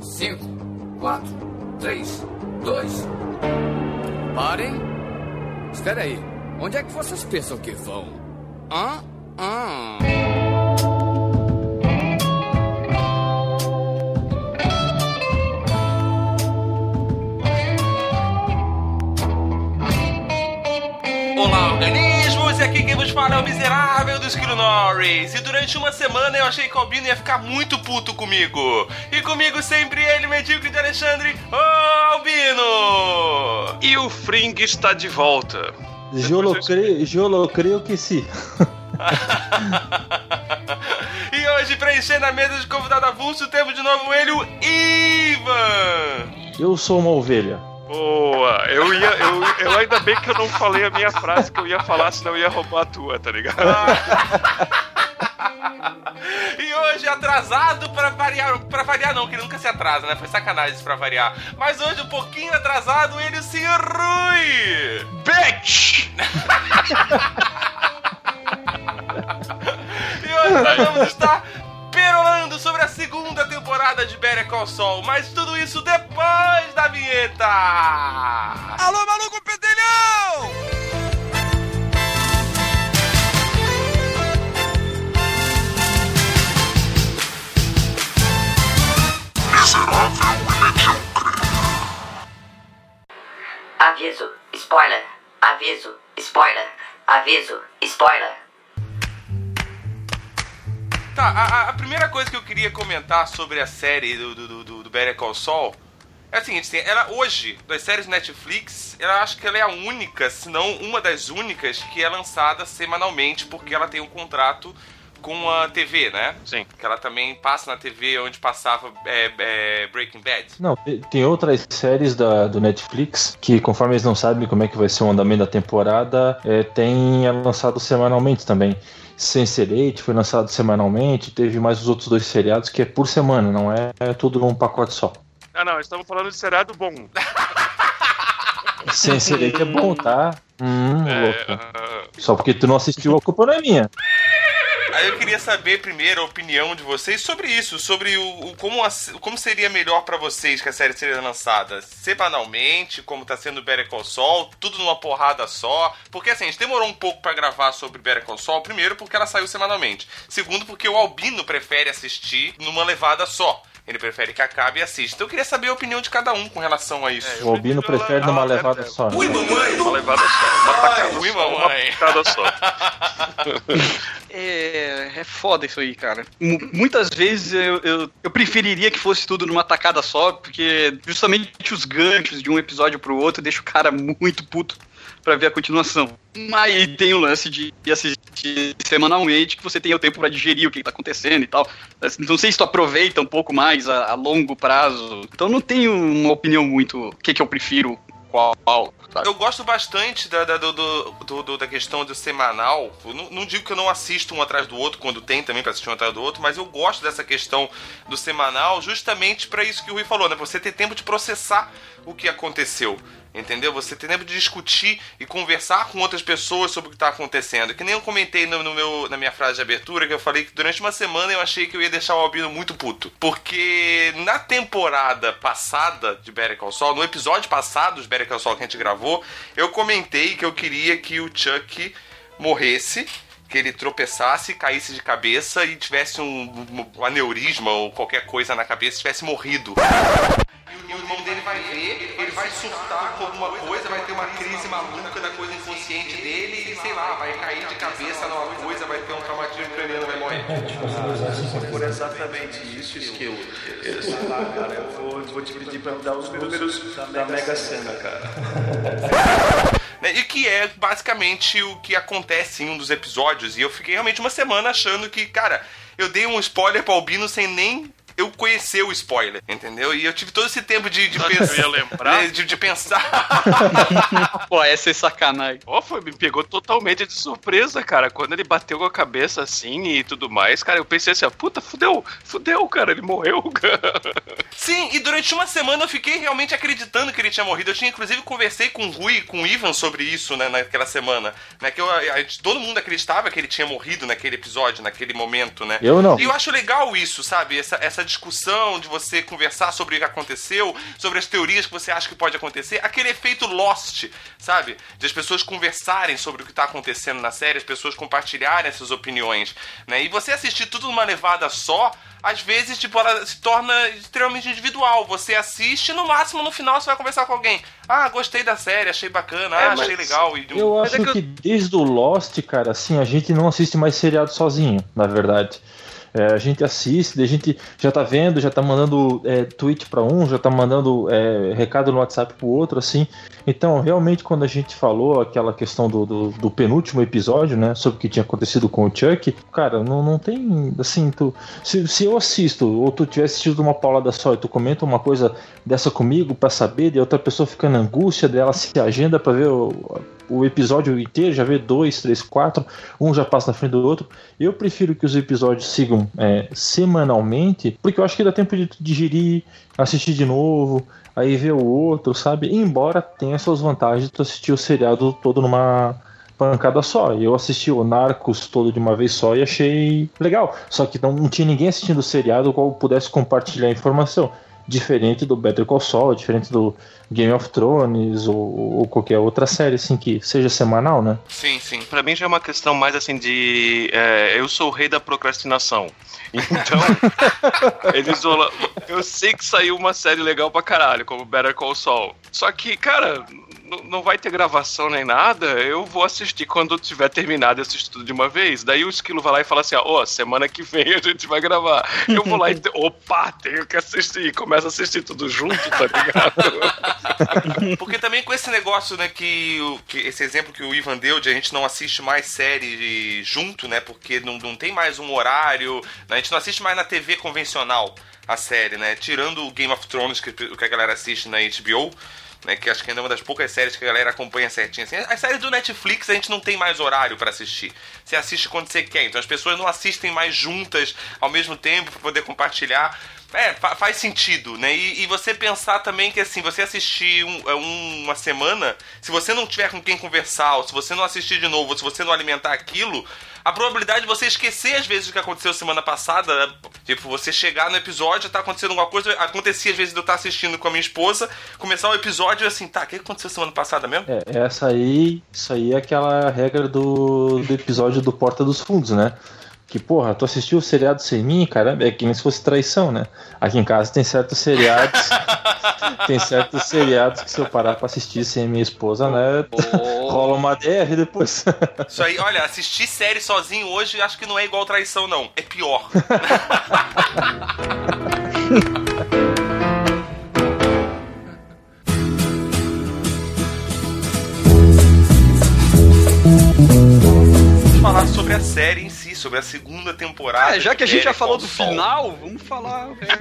Cinco, quatro, três, dois. Parem. Espera aí. Onde é que vocês pensam que vão? Hã? Hã? Olá, fala é o miserável do Esquilo Norris. E durante uma semana eu achei que o Albino ia ficar muito puto comigo. E comigo sempre ele, medíocre de Alexandre, ô Albino! E o Fring está de volta. Jolocreio, Jolocreio que sim. e hoje, preenchendo a mesa de convidado avulso, temos de novo ele, o Ivan! Eu sou uma ovelha. Boa! Eu ia. Eu, eu ainda bem que eu não falei a minha frase que eu ia falar, senão eu ia roubar a tua, tá ligado? E hoje atrasado pra variar. Pra variar não, que ele nunca se atrasa, né? Foi sacanagem isso pra variar. Mas hoje um pouquinho atrasado, ele o Sr. Rui! Bitch! E hoje nós vamos estar perolando sobre a segunda temporada de Better Call Saul, mas tudo isso depois da vinheta! Alô, maluco pedelhão! Aviso, spoiler. Aviso, spoiler. Aviso, spoiler. Tá, a, a primeira coisa que eu queria comentar sobre a série do, do, do, do Better Call Saul é a seguinte, assim, ela hoje, das séries Netflix, eu acho que ela é a única, se não uma das únicas, que é lançada semanalmente, porque ela tem um contrato com a TV, né? Sim. Que ela também passa na TV onde passava é, é, Breaking Bad. Não, tem outras séries da, do Netflix que, conforme eles não sabem como é que vai ser o andamento da temporada, é, tem é lançado semanalmente também. Sense8 foi lançado semanalmente, teve mais os outros dois seriados que é por semana, não é, é tudo num pacote só. Ah, não, estamos falando de seriado bom. Sense8 é bom, tá? Hum, É, louco. ah, Só porque tu não assistiu, a culpa não é minha. Aí eu queria saber primeiro a opinião de vocês sobre isso, sobre o, o- como, a- como seria melhor pra vocês que a série seria lançada semanalmente, como tá sendo Better Call Saul, tudo numa porrada só. Porque assim, a gente demorou um pouco pra gravar sobre Better Call Saul, primeiro porque ela saiu semanalmente, segundo porque o Albino prefere assistir numa levada só. Ele prefere que acabe e assista. Então eu queria saber a opinião de cada um com relação a isso. É, O Albino prefere ela- numa ela- levada é, só. né? Uma levada só, uma tacada ui, só, uma mamãe. picada só. É, é foda isso aí, cara. M- muitas vezes eu, eu, eu preferiria que fosse tudo numa tacada só, porque justamente os ganchos de um episódio pro outro deixa o cara muito puto pra ver a continuação. Mas tem o lance de assistir semanalmente, que você tem o tempo pra digerir o que tá acontecendo e tal. Não sei se tu aproveita um pouco mais a, a longo prazo. Então não tenho uma opinião muito. O que, que eu prefiro, qual. sabe? Eu gosto bastante da, da, do, do- do- da questão do semanal. Não, não digo que eu não assisto um atrás do outro, quando tem também pra assistir um atrás do outro, mas eu gosto dessa questão do semanal justamente pra isso que o Rui falou, né? Você ter tempo de processar o que aconteceu. Entendeu? Você ter tempo de discutir e conversar com outras pessoas sobre o que está acontecendo. Que nem eu comentei no, no meu, na minha frase de abertura, que eu falei que durante uma semana eu achei que eu ia deixar o Albino muito puto. Porque na temporada passada de Better Call Saul, no episódio passado de Better Call Saul que a gente gravou, eu comentei que eu queria que o Chuck morresse que ele tropeçasse, caísse de cabeça e tivesse um, um aneurisma ou qualquer coisa na cabeça, tivesse morrido. E o irmão dele vai ver, ele vai surtar com alguma coisa, vai ter uma crise maluca da coisa inconsciente dele e sei lá, vai cair de cabeça numa coisa, vai ter um traumatismo craniano, vai morrer. Por exatamente isso, Esquilo. Sei lá, cara, eu vou, vou te pedir pra me dar os números da Mega Sena, cara. Né, E que é basicamente o que acontece em um dos episódios. E eu fiquei realmente uma semana achando que, cara, eu dei um spoiler pro Albino sem nem. Eu eu conhecer o spoiler, entendeu? E eu tive todo esse tempo de, de Eu pensar. ia lembrar. De, de pensar. Pô, essa é sacanagem. Ó, foi, me pegou totalmente de surpresa, cara. Quando ele bateu com a cabeça assim e tudo mais, cara, eu pensei assim, ó, puta, fudeu, fudeu, cara, ele morreu, cara. Sim, e durante uma semana eu fiquei realmente acreditando que ele tinha morrido. Eu tinha inclusive conversei com o Rui e com o Ivan sobre isso, né, naquela semana. Né, que eu, a gente- todo mundo acreditava que ele tinha morrido naquele episódio, naquele momento, né? Eu não. E eu acho legal isso, sabe? Essa, essa discussão de você conversar sobre o que aconteceu, sobre as teorias que você acha que pode acontecer. Aquele efeito Lost, sabe? De as pessoas conversarem sobre o que tá acontecendo na série, as pessoas compartilharem essas opiniões, né? E você assistir tudo numa levada só, às vezes, tipo, ela se torna extremamente individual. Você assiste, no máximo, no final você vai conversar com alguém. Ah, gostei da série, achei bacana, É, ah, achei legal. E, Eu Mas acho é que que, eu- desde o Lost, cara, assim, a gente não assiste mais seriado sozinho, na verdade. É, a gente assiste, a gente já tá vendo, já tá mandando é, tweet pra um, já tá mandando é, recado no WhatsApp pro outro, assim. Então, realmente, quando a gente falou aquela questão do, do, do penúltimo episódio, né, sobre o que tinha acontecido com o Chuck, cara, não, não tem, assim, tu, se, se eu assisto, ou tu tivesse assistido uma paulada só e tu comenta uma coisa dessa comigo pra saber, e a outra pessoa fica na angústia dela, se agenda pra ver o, o episódio inteiro, já vê dois, três, quatro, um já passa na frente do outro. Eu prefiro que os episódios sigam é, semanalmente, porque eu acho que dá tempo de digerir, assistir de novo, aí ver o outro, sabe? Embora tenha suas vantagens tu assistir o seriado todo numa pancada só. Eu assisti o Narcos todo de uma vez só e achei legal. Só que não, não tinha ninguém assistindo o seriado qual pudesse compartilhar informação. Diferente do Better Call Saul, diferente do Game of Thrones ou, ou qualquer outra série assim que seja semanal, né? Sim, sim. Pra mim já é uma questão mais assim de. é, eu sou o rei da procrastinação. Então, eles lá. Eu sei que saiu uma série legal pra caralho, como Better Call Saul. Só que, cara, não vai ter gravação nem nada. Eu vou assistir quando tiver terminado e assistir tudo de uma vez. Daí o esquilo vai lá e fala assim: ó, semana que vem a gente vai gravar. Eu vou lá e. Opa, tenho que assistir. E começa a assistir tudo junto, tá ligado? Porque também com esse negócio, né, que, o- que esse exemplo que o Ivan deu de a gente não assiste mais série junto, né, porque não, não tem mais um horário, né, a gente não assiste mais na TV convencional a série, né, tirando o Game of Thrones que, que a galera assiste na HBO, né, que acho que ainda é uma das poucas séries que a galera acompanha certinho. Assim, as séries do Netflix a gente não tem mais horário pra assistir. Você assiste quando você quer, então as pessoas não assistem mais juntas ao mesmo tempo pra poder compartilhar. É, fa- faz sentido, né? E, e você pensar também que, assim, você assistir um- é, um- uma semana, se você não tiver com quem conversar, ou se você não assistir de novo, ou se você não alimentar aquilo, a probabilidade de você esquecer, às vezes, o que aconteceu semana passada, tipo, você chegar no episódio, tá acontecendo alguma coisa, acontecia, às vezes, de eu estar assistindo com a minha esposa, começar o episódio assim, tá, o que aconteceu semana passada mesmo? É, essa aí, isso aí é aquela regra do, do episódio do Porta dos Fundos, né? Que, porra, tu assistiu o seriado sem mim, cara, é que nem se fosse traição, né? Aqui em casa tem certos seriados, tem certos seriados que se eu parar pra assistir sem minha esposa, né? Rola uma DR depois. Isso aí, olha, assistir série sozinho hoje acho que não é igual traição, não. É pior. Vamos falar sobre a série em si, sobre a segunda temporada. Ah, já que a gente já falou do final, vamos falar. o resto.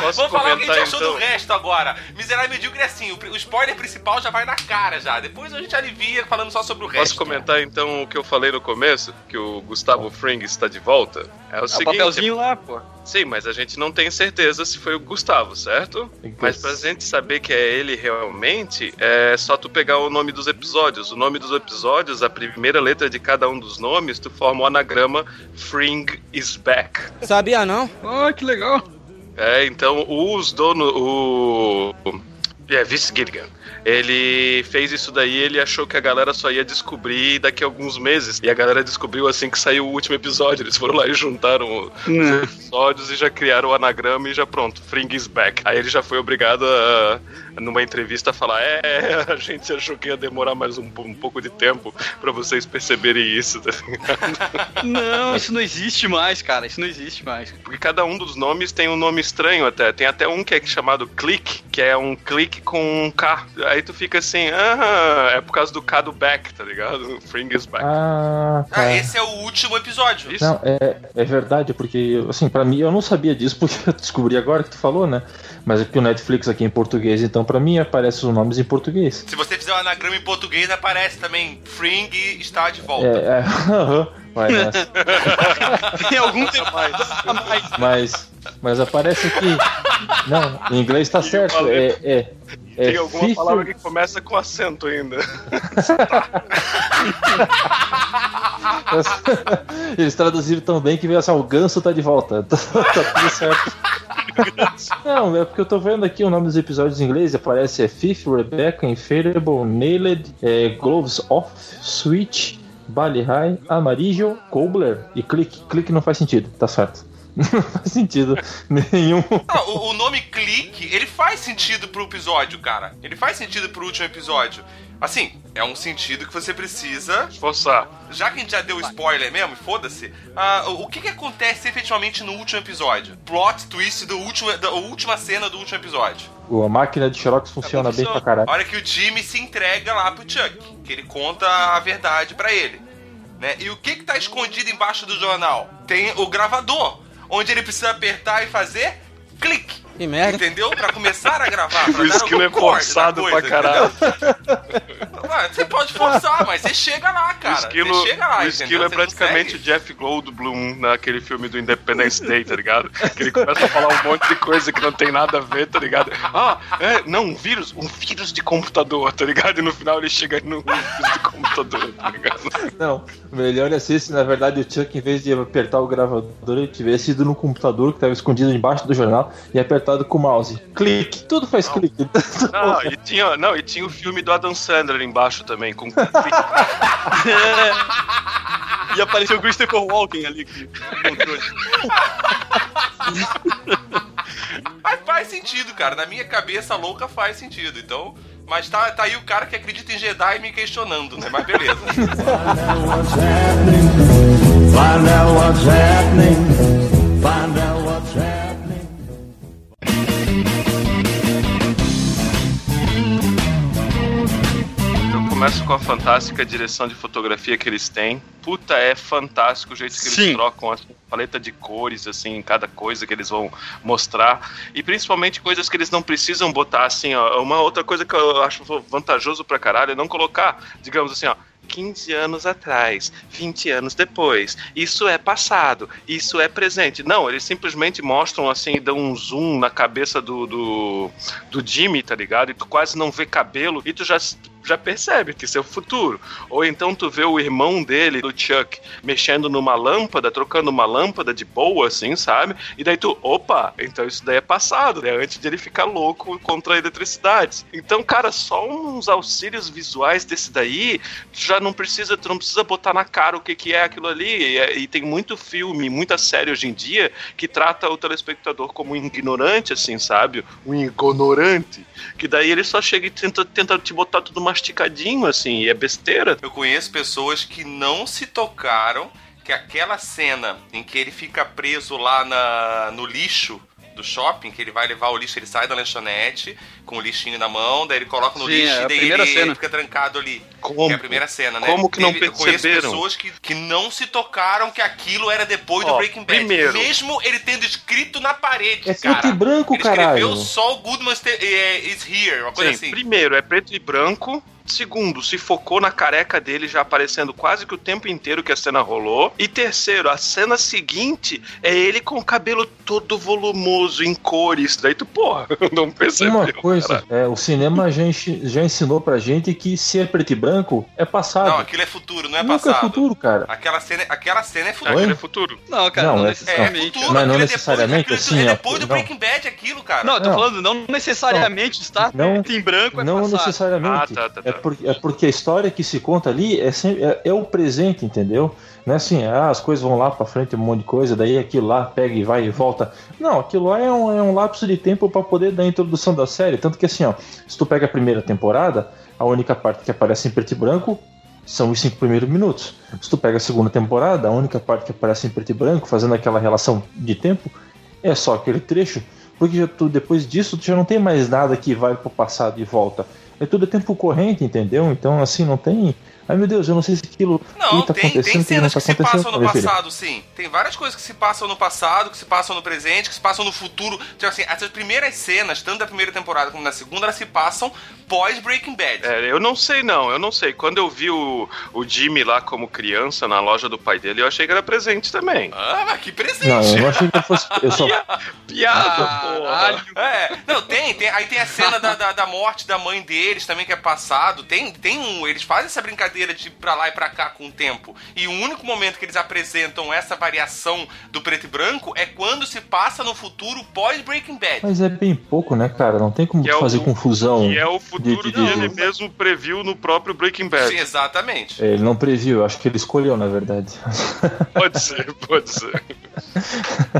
Posso Vamos falar o que a gente achou então? do resto agora. Miserável e Medíocre é assim, o, o spoiler principal já vai na cara já. Depois a gente alivia falando só sobre o resto. Posso comentar então o que eu falei no começo? Que o Gustavo Fring está de volta? É o o seguinte. papelzinho lá, pô. Sim, mas a gente não tem certeza se foi o Gustavo, certo? Mas pra gente saber que é ele realmente, é só tu pegar o nome dos episódios. O nome dos episódios, a primeira letra de cada um dos nomes, tu forma o anagrama Fring is back. Sabia não? Ah, que legal. É, então os donos. O. É, Vince Gilligan. Ele fez isso daí ele achou que a galera só ia descobrir daqui a alguns meses. E a galera descobriu assim que saiu o último episódio. Eles foram lá e juntaram os episódios e já criaram o anagrama e já pronto. Fring is back. Aí ele já foi obrigado a, numa entrevista falar: É, a gente achou que ia demorar mais um, um pouco de tempo pra vocês perceberem isso, tá ligado? Não, isso não existe mais, cara. Isso não existe mais. Porque cada um dos nomes tem um nome estranho até. Tem até um que é chamado Click, que é um clique com um K. Aí tu fica assim, ah, é por causa do K do back, tá ligado? Fring is back. Ah, tá. Ah, esse é o último episódio. Isso? Não, é, é verdade, porque, assim, pra mim, eu não sabia disso, porque eu descobri agora que tu falou, né? Mas aqui o Netflix aqui em português, então pra mim aparecem os nomes em português. Se você fizer um anagrama em português, aparece também Fring está de volta. É, é, vai nessa. Tem algum tempo mais. mas, mas aparece aqui. Não, em inglês tá certo. É, é, é Tem alguma palavra que começa com acento ainda. Eles traduziram tão bem que veio assim, ó, o ganso tá de volta. tá tudo certo. Não, é porque eu tô vendo aqui o nome dos episódios em inglês, aparece é Fifth, Rebecca, Infallible, Nailed, é, Gloves Off, Switch, Bali High, Amarillo, Cobbler e Click. Click não faz sentido, tá certo. Não faz sentido nenhum. Ah, o, o nome Clique, ele faz sentido pro episódio, cara. Ele faz sentido pro último episódio. Assim, é um sentido que você precisa. Forçar. Já que a gente já deu spoiler mesmo, foda-se, ah, o que, que acontece efetivamente no último episódio? Plot twist do último, da última cena do último episódio. A máquina de Xerox funciona bem pra caralho. A hora que o Jimmy se entrega lá pro Chuck, que ele conta a verdade pra ele. Né? E o que que tá escondido embaixo do jornal? Tem o gravador, onde ele precisa apertar e fazer clique. Que merda. Entendeu? Pra começar a gravar. Pra O esquilo é forçado na pra coisa, caralho. Ué, Você pode forçar, mas você chega lá, O cara. esquilo, você chega lá, o esquilo é praticamente o. Jeff Goldblum naquele filme do Independence Day, tá ligado? Que ele começa a falar um monte de coisa que não tem nada a ver, tá ligado? Ah, é, não, um vírus, um vírus de computador, tá ligado? E no final ele chega no vírus de computador, tá ligado? Não, melhor é ser se na verdade o Chuck, em vez de apertar o gravador, ele tivesse ido no computador que estava escondido embaixo do jornal e apertado com o mouse. Clique, tudo faz clique. Não, e tinha, não, e tinha o filme do Adam Sandler embaixo também, com E apareceu o Christopher Walken ali. Mas faz sentido, cara. Na minha cabeça louca faz sentido. Então. Mas tá, tá aí o cara que acredita em Jedi me questionando, né? Mas beleza. what's happening. Find out what's happening. Find Eu começo com a fantástica direção de fotografia que eles têm. Puta, é fantástico o jeito que Sim. eles trocam a paleta de cores, assim, em cada coisa que eles vão mostrar. E principalmente coisas que eles não precisam botar, assim, ó. Uma outra coisa que eu acho vantajoso pra caralho é não colocar, digamos assim, ó. 15 anos atrás, 20 anos depois. Isso é passado, isso é presente. Não, eles simplesmente mostram assim, dão um zoom na cabeça do, do, do Jimmy, tá ligado? E tu quase não vê cabelo e tu já, já percebe que isso é futuro. Ou então tu vê o irmão dele, do Chuck, mexendo numa lâmpada, trocando uma lâmpada de boa, assim, sabe? E daí tu, opa, então isso daí é passado, né? Antes de ele ficar louco contra a eletricidade. Então, cara, só uns auxílios visuais desse daí, tu já não precisa, tu não precisa botar na cara o que, que é aquilo ali. E, é- e tem muito filme, muita série hoje em dia que trata o telespectador como um ignorante, assim, sabe? Um ignorante. Que daí ele só chega e tenta, tenta te botar tudo masticadinho, assim, e é besteira. Eu conheço pessoas que não se tocaram que aquela cena em que ele fica preso lá na, no lixo do shopping, que ele vai levar o lixo, ele sai da lanchonete com o lixinho na mão, daí ele coloca no Sim, lixo é e a daí primeira ele, cena. fica trancado ali. Como? Que é a primeira cena, né? Como que não Ele- Eu conheço perceberam? pessoas que, que não se tocaram que aquilo era depois do Ó, Breaking Bad. primeiro- Mesmo ele tendo escrito na parede, É cara. preto e branco, ele caralho. escreveu só o Goodman é, is here, uma coisa Sim, assim. primeiro, é preto e branco. Segundo, se focou na careca dele já aparecendo quase que o tempo inteiro que a cena rolou. E terceiro, a cena seguinte é ele com o cabelo todo volumoso, em cores. Daí tu, porra, não percebeu. Uma coisa, é, o cinema já, já ensinou pra gente que se é preto e branco é passado. Não, aquilo é futuro, não é Nunca passado. é futuro, cara. Aquela cena, aquela cena é futuro. Aquilo é futuro. Não, cara, Não, não, é- É, necessariamente. futuro, Mas não é necessariamente depois, assim, é ó, depois do não. Breaking Bad aquilo, cara. Não, eu tô Não. falando, não necessariamente está Não. preto em branco é Não passado. necessariamente. Ah, tá, tá, tá. É é porque a história que se conta ali é, sempre, é, é o presente, entendeu? Não é assim, ah, as coisas vão lá pra frente, um monte de coisa, daí aquilo lá pega e vai e volta. Não, aquilo lá é um, é um lapso de tempo para poder dar a introdução da série. Tanto que assim, ó, se tu pega a primeira temporada, a única parte que aparece em preto e branco são os cinco primeiros minutos. Se tu pega a segunda temporada, a única parte que aparece em preto e branco, fazendo aquela relação de tempo, é só aquele trecho, porque tu, depois disso tu já não tem mais nada que vai pro passado e volta. É tudo tempo corrente, entendeu? Então, assim, não tem. Ai meu Deus, eu não sei se aquilo Não, que tá tem, acontecendo tem que cenas tá que se acontecendo. passam no passado, sim. Tem várias coisas que se passam no passado, que se passam no presente, que se passam no futuro. Tipo assim, essas primeiras cenas, tanto da primeira temporada como da segunda, elas se passam pós Breaking Bad. É, eu não sei não, eu não sei. Quando eu vi o, o Jimmy lá como criança na loja do pai dele, eu achei que era presente também. Ah, mas que presente! Não, eu não achei que fosse. Eu só, Piada, Caralho. É, não, tem, tem. Aí tem a cena da, da, da morte da mãe deles também, que é passado. Tem, tem um. Eles fazem essa brincadeira de ir pra lá e pra cá com o tempo. E o único momento que eles apresentam essa variação do preto e branco é quando se passa no futuro pós Breaking Bad. mas é bem pouco, né, cara? Não tem como Que é o- fazer confusão. E é o futuro de- que de- ele mesmo previu no próprio Breaking Bad. Sim, exatamente. É, Ele não previu, acho que ele escolheu, na verdade. Pode ser, pode ser.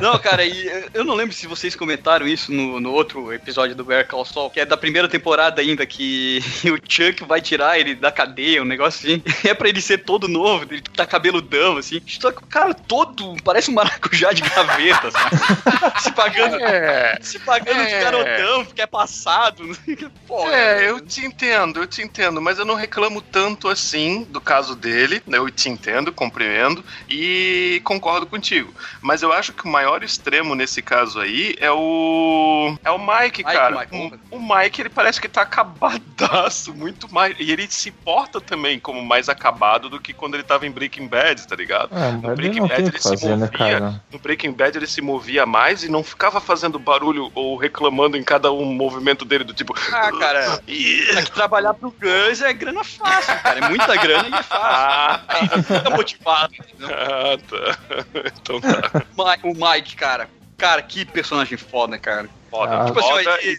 Não, cara, e eh, eu não lembro se vocês comentaram isso no, no outro episódio do Bear Call Saul, que é da primeira temporada ainda, que o Chuck vai tirar ele da cadeia, um negócio assim. É pra ele ser todo novo, ele tá cabeludão, assim. Só que o cara todo parece um maracujá de gaveta, sabe? se pagando, É. se pagando de É. garotão, porque é passado. Porra, É, eu te entendo, eu te entendo, mas eu não reclamo tanto assim do caso dele, né? Eu te entendo, compreendo e concordo contigo. Mas eu acho que o maior extremo nesse caso aí é o. É o Mike, cara. Mike, Mike. o, o Mike, ele parece que tá acabadaço, muito mais. E ele se porta também como mais acabado do que quando ele tava em Breaking Bad, tá ligado? Ah, No Breaking Bad ele que se fazer, né, movia. cara? No Breaking Bad ele se movia mais e não ficava fazendo barulho ou reclamando em cada um movimento dele, do tipo. Ah, cara, "Ih". é que trabalhar pro Guns é grana fácil, cara. É muita grana e é fácil. Ah, Aí fica motivado. entendeu? ah, tá. Então tá. O Mike, cara. Cara, que personagem foda, cara. Foda, Ah. Tipo assim, foda ele- e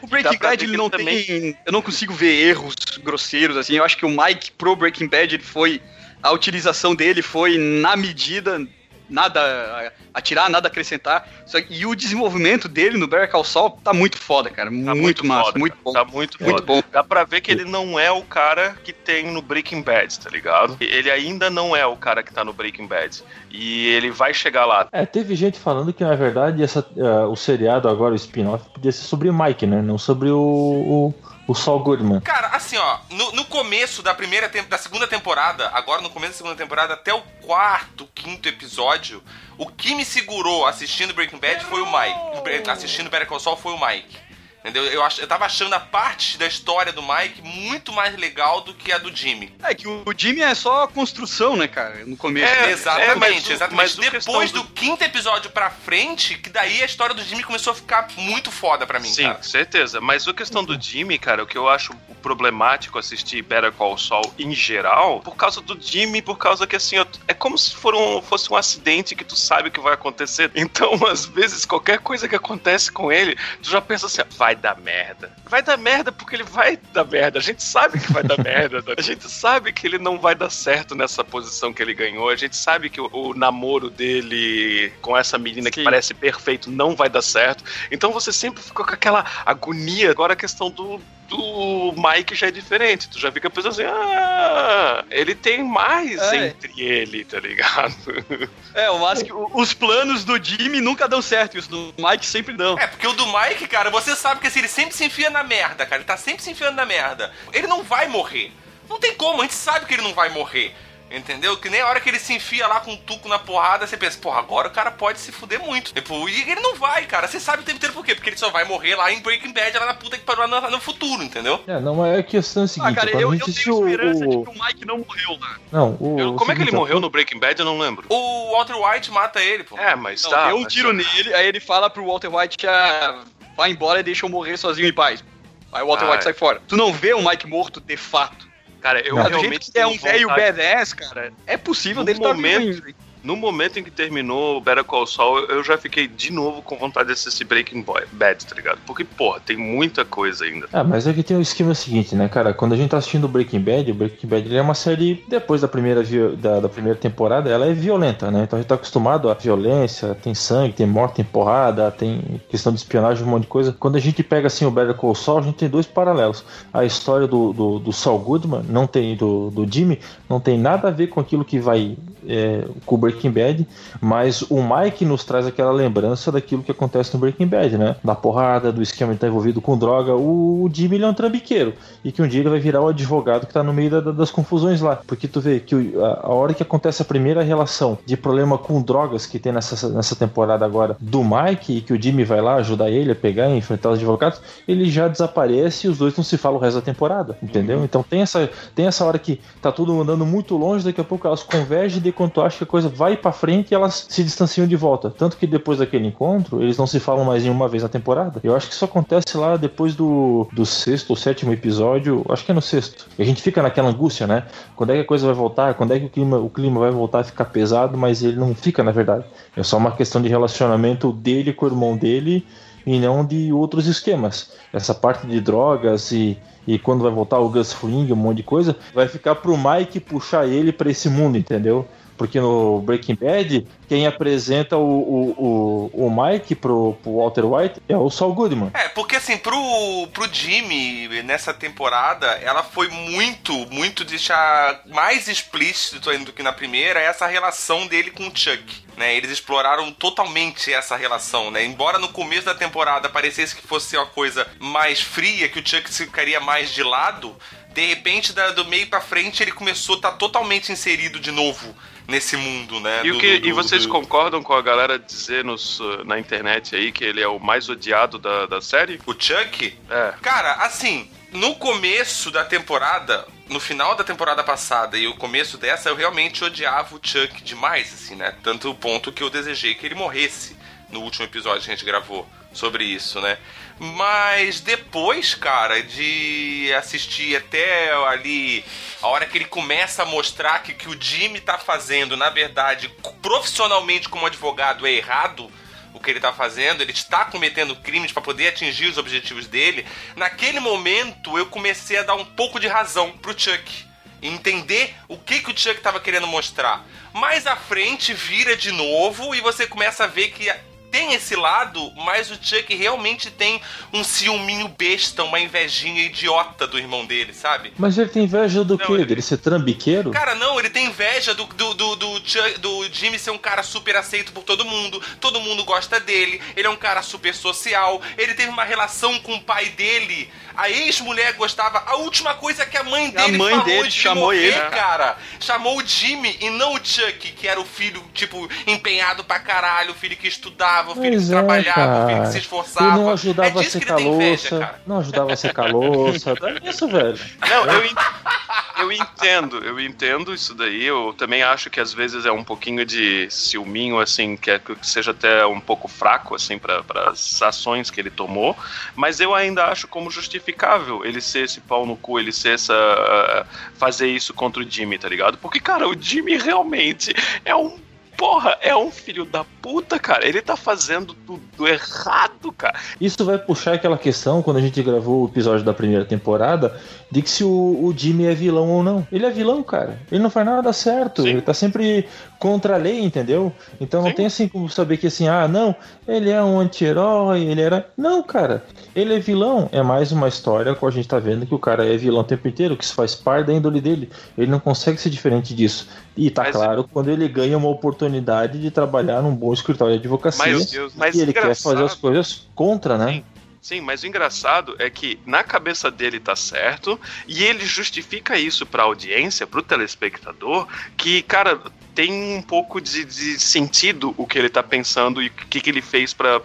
O Breaking Bad ele não ele tem. Eu não consigo ver erros grosseiros, assim. Eu acho que o Mike pro Breaking Bad ele foi. A utilização dele foi na medida. Nada a, a tirar, nada a acrescentar. E o desenvolvimento dele no Better Call Saul tá muito foda, cara. Tá muito, massa, foda, muito bom. Tá muito, Muito bom. Dá pra ver que ele não é o cara que tem no Breaking Bad, tá ligado? Ele ainda não é o cara que tá no Breaking Bad. E ele vai chegar lá. É, teve gente falando que, na verdade, essa, eh, o seriado agora, o spin-off, podia ser sobre o Mike, né? Não sobre o, o, o Saul Goodman. Cara, assim, ó, no, no começo da primeira da segunda temporada, agora no começo da segunda temporada, até o quarto, quinto episódio, o que me segurou assistindo Breaking Bad foi o Mike. Assistindo Better Call Saul foi o Mike. Entendeu? Eu, ach, eu tava achando a parte da história do Mike muito mais legal do que a do Jimmy. É que o, o Jimmy é só construção, né, cara? No começo. É, exatamente, é, mas exatamente. mas Depois do... do- quinto episódio pra frente, que daí a história do Jimmy começou a ficar muito foda pra mim, Sim, cara. certeza. Mas a questão do Jimmy, cara, o que eu acho problemático assistir Better Call Saul em geral, por causa do Jimmy, por causa que assim, é como se for um- fosse um acidente que tu sabe que vai acontecer. Então, às vezes, qualquer coisa que acontece com ele, tu já pensa assim, ó, vai dar merda. Vai dar merda porque ele vai dar merda. A gente sabe que vai dar merda. A gente sabe que ele não vai dar certo nessa posição que ele ganhou. A gente sabe que o, o namoro dele com essa menina que Sim. parece perfeito não vai dar certo. Então você sempre ficou com aquela agonia. Agora a questão do, do Mike já é diferente. Tu já fica pensando assim: ah, ele tem mais É. entre ele, tá ligado? É, o mas que os planos do Jimmy nunca dão certo, e os do Mike sempre dão. É, porque o do Mike, cara, você sabe que assim, ele sempre se enfia na merda, cara. Ele tá sempre se enfiando na merda. Ele não vai morrer. Não tem como, a gente sabe que ele não vai morrer. Entendeu? Que nem a hora que ele se enfia lá com um tuco na porrada, você pensa, porra, agora o cara pode se fuder muito. Tipo, e ele não vai, cara. Você sabe o tempo inteiro por quê? Porque ele só vai morrer lá em Breaking Bad, lá na puta que parou lá no, futuro, entendeu? É, não, é a questão é a Ah, seguinte, cara, quando eu, eu tenho esperança o... de que o Mike não morreu lá. Não, o... Eu- como é que ele seguinte, morreu no Breaking Bad? Eu não lembro. O Walter White mata ele, pô. É, mas Não, tá. deu um mas- tiro nele, aí ele fala pro Walter White que ah, vai embora e deixa eu morrer sozinho em paz. Aí o Walter Ah, White é. sai fora. Tu não vê o Mike morto de fato. Cara, eu Não. Mas do jeito realmente que é um velho vontade- badass, cara, é possível No dele momento- vivo ainda. No momento em que terminou Better Call Saul, eu já fiquei de novo com vontade de assistir Breaking Bad, tá ligado? Porque, porra, tem muita coisa ainda. Ah, mas aqui tem o esquema seguinte, né, cara? Quando a gente tá assistindo Breaking Bad, o Breaking Bad é uma série, depois da primeira, da, da primeira temporada, ela é violenta, né? Então a gente tá acostumado à violência, tem sangue, tem morte, tem porrada, tem questão de espionagem, um monte de coisa. Quando a gente pega, assim, o Better Call Saul, a gente tem dois paralelos. A história do, do, do Saul Goodman, não tem, do, do Jimmy, não tem nada a ver com aquilo que vai é, com o Breaking Bad, mas o Mike nos traz aquela lembrança daquilo que acontece no Breaking Bad, né? Da porrada, do esquema de estar envolvido com droga. O, Jimmy ele é um trambiqueiro e que um dia ele vai virar o advogado que tá no meio da- da- das confusões lá. Porque tu vê que a, a hora que acontece a primeira relação de problema com drogas que tem nessa, nessa temporada agora do Mike e que o Jimmy vai lá ajudar ele a pegar e enfrentar os advogados, ele já desaparece e os dois não se falam o resto da temporada, entendeu? Então tem essa, tem essa hora que tá tudo andando muito longe, daqui a pouco elas convergem, de quando tu acha que a coisa vai pra frente elas se distanciam de volta. Tanto que depois daquele encontro, eles não se falam mais em uma vez na temporada. Eu acho que isso acontece lá depois do, do sexto ou sétimo episódio, acho que é no sexto. E a gente fica naquela angústia, né? Quando é que a coisa vai voltar? Quando é que o clima, o clima vai voltar a ficar pesado? Mas ele não fica, na verdade. É só uma questão de relacionamento dele com o irmão dele e não de outros esquemas. Essa parte de drogas e, e quando vai voltar o Gus Fring, um monte de coisa, vai ficar pro Mike puxar ele pra esse mundo, entendeu? Porque no Breaking Bad, quem apresenta o, o, o, o Mike pro, pro Walter White é o Saul Goodman. É, porque assim, pro, pro Jimmy, nessa temporada, ela foi muito, muito deixar mais explícito ainda do que na primeira essa relação dele com o Chuck. Né, eles exploraram totalmente essa relação, né? Embora no começo da temporada parecesse que fosse uma coisa mais fria, que o Chuck ficaria mais de lado, de repente, da- do meio pra frente, ele começou a estar totalmente inserido de novo nesse mundo, né? E, do- que, do- e vocês do- concordam com a galera dizer nos, uh, na internet aí que ele é o mais odiado da, da série? O Chuck? É. Cara, assim, no começo da temporada, no final da temporada passada e o começo dessa, eu realmente odiava o Chuck demais, assim, né? Tanto o ponto que eu desejei que ele morresse no último episódio que a gente gravou sobre isso, né? Mas depois, cara, de assistir até ali a hora que ele começa a mostrar que o que o Jimmy tá fazendo, na verdade, profissionalmente como advogado é errado, o que ele tá fazendo, ele está cometendo crimes para poder atingir os objetivos dele. Naquele momento eu comecei a dar um pouco de razão pro Chuck. Entender o que, que o Chuck tava querendo mostrar. Mais à frente vira de novo e você começa a ver que tem esse lado, mas o Chuck realmente tem um ciúminho besta, uma invejinha idiota do irmão dele, sabe? Mas ele tem inveja do Não, quê? ele- Dele ser trambiqueiro? Cara, não, ele tem inveja do, do, do, do, Chuck- do Jimmy ser um cara super aceito por todo mundo. Todo mundo gosta dele. Ele é um cara super social. Ele teve uma relação com o pai dele. A ex-mulher gostava. A última coisa que a mãe A dele mãe falou dele de chamou morrer, ele. cara. Chamou o Jimmy e não o Chuck, que era o filho, tipo, empenhado pra caralho. O filho que estudava, o filho Pois que é, trabalhava, o filho que se esforçava. Ele não ajudava é a secar inveja, louça. Não ajudava a secar louça. É isso, velho. Não, eu, eu entendo, eu entendo isso daí. Eu também acho que às vezes é um pouquinho de ciúminho, assim, que, é, que seja até um pouco fraco, assim, para as ações que ele tomou. Mas eu ainda acho como justificável ele ser esse pau no cu, ele ser essa. ah, fazer isso contra o Jimmy, tá ligado? Porque, cara, o Jimmy realmente é um. Porra, é um filho da puta, cara. Ele tá fazendo tudo errado, cara. Isso vai puxar aquela questão, quando a gente gravou o episódio da primeira temporada, de que se o, o Jimmy é vilão ou não. Ele é vilão, cara. Ele não faz nada certo. Sim. Ele tá sempre contra a lei, entendeu? Então não Sim. tem assim como saber que assim, ah, não, ele é um anti-herói, ele era. Não, cara. Ele é vilão. É mais uma história com a gente tá vendo que o cara é vilão o tempo inteiro, que isso faz parte da índole dele. Ele não consegue ser diferente disso. E tá Mas- claro quando ele ganha uma oportunidade de trabalhar num bom escritório de advocacia. Mas- mas e ele quer engraçado. fazer as coisas contra, né? Sim. Sim, mas o engraçado é que na cabeça dele tá certo e ele justifica isso pra audiência, pro telespectador, que, cara, tem um pouco de, de sentido o que ele tá pensando e o que, que ele fez pra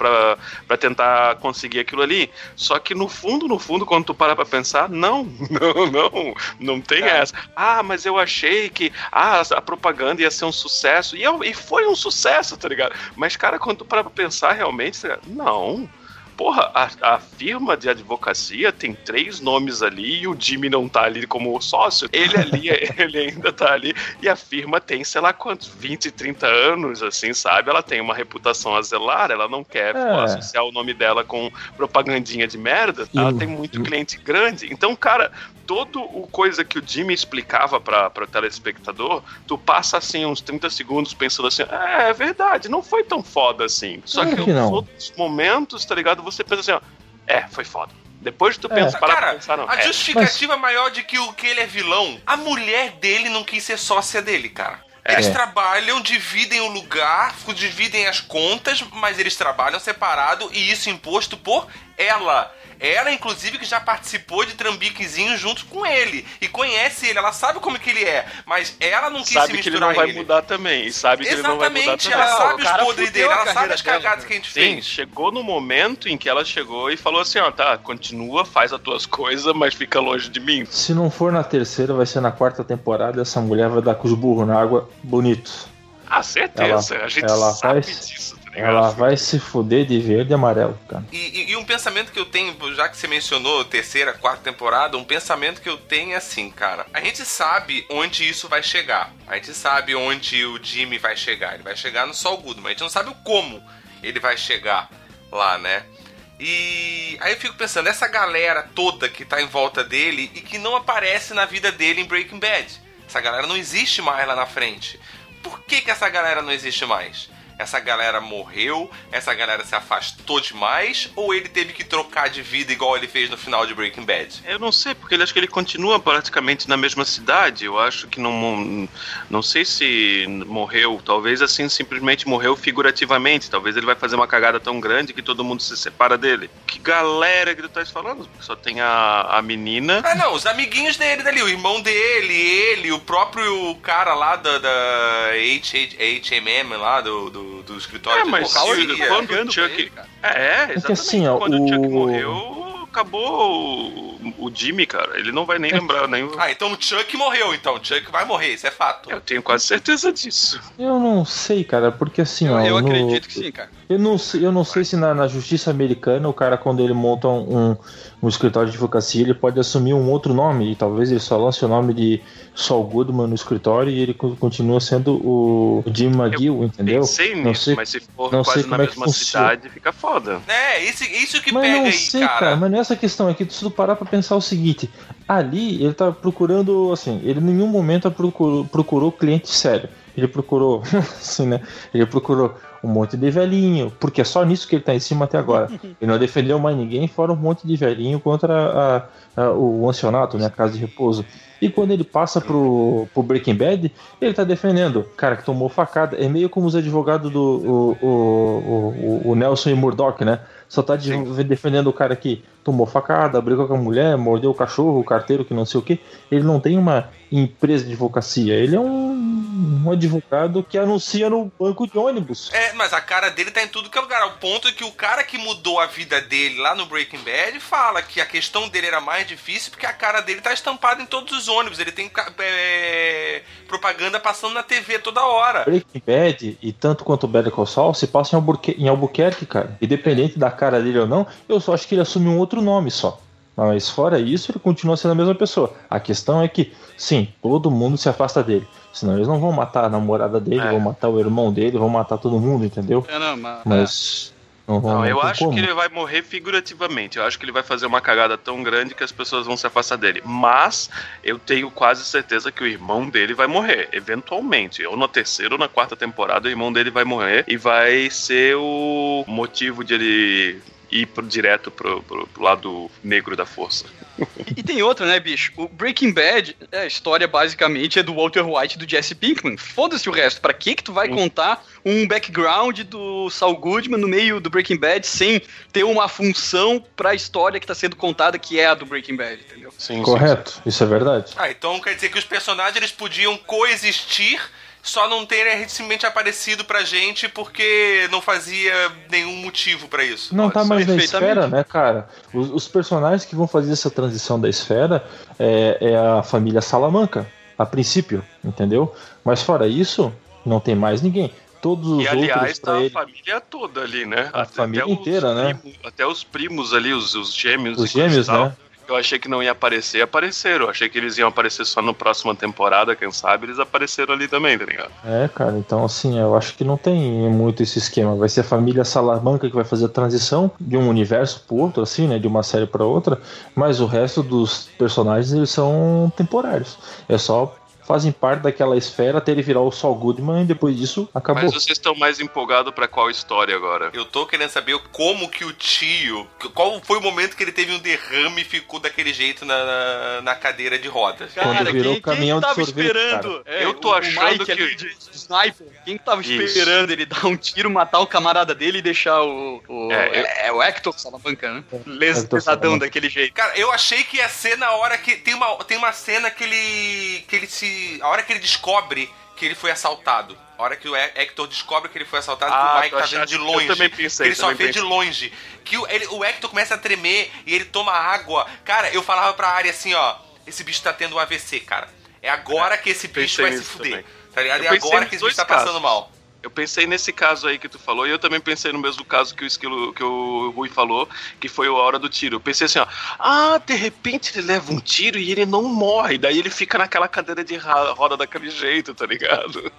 tentar conseguir aquilo ali. Só que no fundo, no fundo, quando tu para pra pensar, não, não, não, não tem essa. Ah, mas eu achei que ah, a propaganda ia ser um sucesso. E, eu- e foi um sucesso, tá ligado? Mas, cara, quando tu para pra pensar realmente, tá não. Porra, a, a firma de advocacia tem três nomes ali e o Jimmy não tá ali como sócio. Ele ali, ele ainda tá ali. E a firma tem, sei lá quantos, 20, 30 anos, assim, sabe? Ela tem uma reputação a zelar, ela não quer É. associar o nome dela com propagandinha de merda. E Ela tem muito cliente grande. Então, cara, todo o coisa que o Jimmy explicava para o telespectador, tu passa assim uns 30 segundos pensando assim, é, é verdade, não foi tão foda assim. Só que, que os não. outros momentos, tá ligado? Você pensa assim, ó, é, foi foda. Depois tu É. pensa, para Cara, pensar, não. a é, justificativa maior de que, o, que ele é vilão, a mulher dele não quis ser sócia dele, cara. É. Eles trabalham, dividem o lugar, dividem as contas, mas eles trabalham separado e isso imposto por ela. Ela, inclusive, que já participou de trambiquezinho junto com ele. E conhece ele, ela sabe como que ele é. Mas ela não quis se sabe que ele misturar não vai ele. mudar também. E sabe que ele não vai mudar Exatamente, também. ela sabe o os podres dele, ela sabe as cagadas né? que a gente Sim, fez. chegou no momento em que ela chegou e falou assim, ó, tá, continua, faz as tuas coisas, mas fica longe de mim. Se não for na terceira, vai ser na quarta temporada. Essa mulher vai dar com os burros na água bonito. Ah, certeza, Ela- a gente ela sabe vai- disso, ligado? Ela vai se fuder de verde e amarelo, cara. E, e- e um pensamento que eu tenho, já que você mencionou terceira, quarta temporada, um pensamento que eu tenho é assim, cara. A gente sabe onde isso vai chegar. A gente sabe onde o Jimmy vai chegar. Ele vai chegar no Sol Goodman. A gente não sabe o como ele vai chegar lá, né? E aí eu fico pensando, essa galera toda que tá em volta dele e que não aparece na vida dele em Breaking Bad. Essa galera não existe mais lá na frente. Por que, que essa galera não existe mais? Essa galera morreu, essa galera se afastou demais, ou ele teve que trocar de vida igual ele fez no final de Breaking Bad? Eu não sei, porque ele acho que ele continua praticamente na mesma cidade. Eu acho que não. Não sei se morreu. Talvez assim simplesmente morreu figurativamente. Talvez ele vai fazer uma cagada tão grande que todo mundo se separa dele. Que galera que tu tá falando? Porque só tem a, a menina. Ah, não, os amiguinhos dele dali, o irmão dele, ele, o próprio cara lá da, da HMM lá, do, do, do escritório É, mas advocacia. se- quando o Cagando pra Chuck. ele. É, exatamente. assim, ó, quando o Chuck o- morreu, acabou o, o Jimmy, cara. Ele não vai nem lembrar, nem. Ah, então o Chuck morreu, então. O Chuck vai morrer, isso é fato. Eu tenho quase certeza disso. Eu não sei, cara, porque assim, Eu, ó. eu no- acredito que sim, cara. Eu não sei, eu não sei se na, na justiça americana o cara, quando ele monta um, um escritório de advocacia, ele pode assumir um outro nome. E talvez ele só lance o nome de Saul Goodman no escritório e ele co- continua sendo o Jim McGill, entendeu? Pensei Não nisso, sei- mas se for não quase sei na como é que mesma funciona. cidade, fica foda. É, isso, isso que Mas pega não aí, sei, cara. cara. Mas não é essa questão. É que se tu parar pra pensar o seguinte: ali ele tá procurando, assim, ele em nenhum momento procurou, procurou cliente sério. Ele procurou, assim, né? Ele procurou um monte de velhinho, porque é só nisso que ele tá em cima até agora. Ele não defendeu mais ninguém, fora um monte de velhinho contra a- a- o ancionato, né? A casa de repouso. E quando ele passa pro, pro Breaking Bad, ele tá defendendo o cara que tomou facada. É meio como os advogados do o, o, o, o Nelson e Murdoch, né? Só tá de- defendendo o cara que tomou facada, brigou com a mulher, mordeu o cachorro, o carteiro que não sei o que. Ele não tem uma empresa de advocacia, ele é um, um advogado que anuncia no banco de ônibus. É, mas a cara dele tá em tudo que é lugar. O ponto é que o cara que mudou a vida dele lá no Breaking Bad fala que a questão dele era mais difícil porque a cara dele tá estampada em todos os ônibus. Ele tem é, propaganda passando na TV toda hora. Breaking Bad e tanto quanto o Better Call Saul se passa em Albuquerque, em Albuquerque, cara. Independente da cara dele ou não, eu só acho que ele assume um outro nome só. Mas fora isso, ele continua sendo a mesma pessoa. A questão é que, sim, todo mundo se afasta dele. Senão eles não vão matar a namorada dele, É. vão matar o irmão dele, vão matar todo mundo, entendeu? É, não, mas, Mas não vão. Não, eu acho como. que ele vai morrer figurativamente. Eu acho que ele vai fazer uma cagada tão grande que as pessoas vão se afastar dele. Mas eu tenho quase certeza que o irmão dele vai morrer, eventualmente. Ou na terceira ou na quarta temporada, o irmão dele vai morrer e vai ser o motivo de ele ir pro- direto pro, pro- pro lado negro da força. E, e tem outra, né, bicho? O Breaking Bad, é, a história basicamente é do Walter White e do Jesse Pinkman. Foda-se o resto. Pra que que tu vai contar um background do Saul Goodman no meio do Breaking Bad sem ter uma função pra história que tá sendo contada, que é a do Breaking Bad, entendeu? Sim, Correto, isso é verdade. Ah, então quer dizer que os personagens eles podiam coexistir, só não terem recentemente aparecido pra gente porque não fazia nenhum motivo pra isso. Não tá Nossa, mais na esfera, né, cara? Os, os personagens que vão fazer essa transição da esfera é, é a família Salamanca, a princípio, entendeu? Mas fora isso, não tem mais ninguém. todos os E aliás, outros tá pra a ele. família toda ali, né? A família os inteira, né? primos- até os primos ali, os, os gêmeos. Os gêmeos, tal, né? Eu achei que não ia aparecer, apareceram. Eu achei que eles iam aparecer só na próxima temporada, quem sabe, eles apareceram ali também, tá ligado? É, cara, então assim, eu acho que não tem muito esse esquema. Vai ser a família Salamanca que vai fazer a transição de um universo pro outro, assim, né? De uma série pra outra, mas o resto dos personagens eles são temporários. É só fazem parte daquela esfera até ele virar o Saul Goodman e depois disso acabou. Mas vocês estão mais empolgados pra qual história agora? Eu tô querendo saber como que o tio. Qual foi o momento que ele teve um derrame e ficou daquele jeito na, na, na cadeira de rodas? Quando Cara, virou quem, caminhão quem de tava sorvete, esperando? É, Eu tô o- o achando Mike que- ali de sniper. Quem tava Isso. esperando ele dar um tiro, matar o camarada dele e deixar o. o É, é, eu- é o Hector Salamanca, né? Les, Hector lesadão Salamanca. daquele jeito. Cara, eu achei que ia ser na hora que. Tem uma, tem uma cena que ele. que ele se. A hora que ele descobre que ele foi assaltado. A hora que o He- Hector descobre que ele foi assaltado, Ah, que o Mike tu tá vendo de eu longe. também pensei, ele só vê de longe. Que o, ele- o Hector começa a tremer e ele toma água. Cara, eu falava pra área assim, ó. Esse bicho tá tendo um AVC, cara. É agora que esse bicho vai se fuder. também. Tá ligado? Eu É agora que esse bicho tá passando casos. mal. Eu pensei nesse caso aí que tu falou, e eu também pensei no mesmo caso que o Esquilo, que o Rui falou, que foi a hora do tiro. Eu pensei assim, ó, ah, de repente ele leva um tiro e ele não morre, daí ele fica naquela cadeira de roda daquele jeito, tá ligado?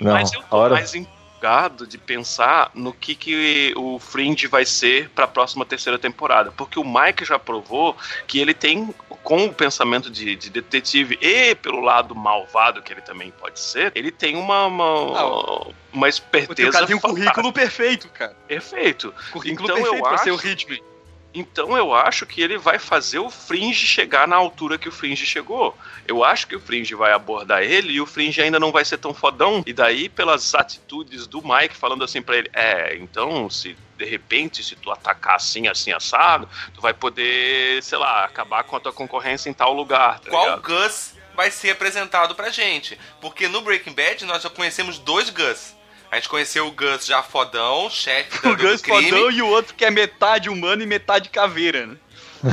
Não, Mas eu tô hora... mais empolgado de pensar no que, que o Fringe vai ser pra próxima terceira temporada, porque o Mike já provou que ele tem, com o pensamento de, de detetive e pelo lado malvado que ele também pode ser, ele tem uma, uma, uma O esperteza cara tem um currículo perfeito, cara. Perfeito. Currículo Então eu perfeito pra ser o acho- Hitman. Então eu acho que ele vai fazer o Fringe chegar na altura que o Fringe chegou. Eu acho que o Fringe vai abordar ele e o Fringe ainda não vai ser tão fodão. E daí, pelas atitudes do Mike falando assim pra ele: É, então se de repente, se tu atacar assim, assim, assado, tu vai poder, sei lá, acabar com a tua concorrência em tal lugar. Tá Qual ligado? Gus vai ser apresentado pra gente? Porque no Breaking Bad nós já conhecemos dois Gus. A gente conheceu o Gus já fodão, chefe do, O Gus do crime. fodão e o outro que é metade humano e metade caveira, né?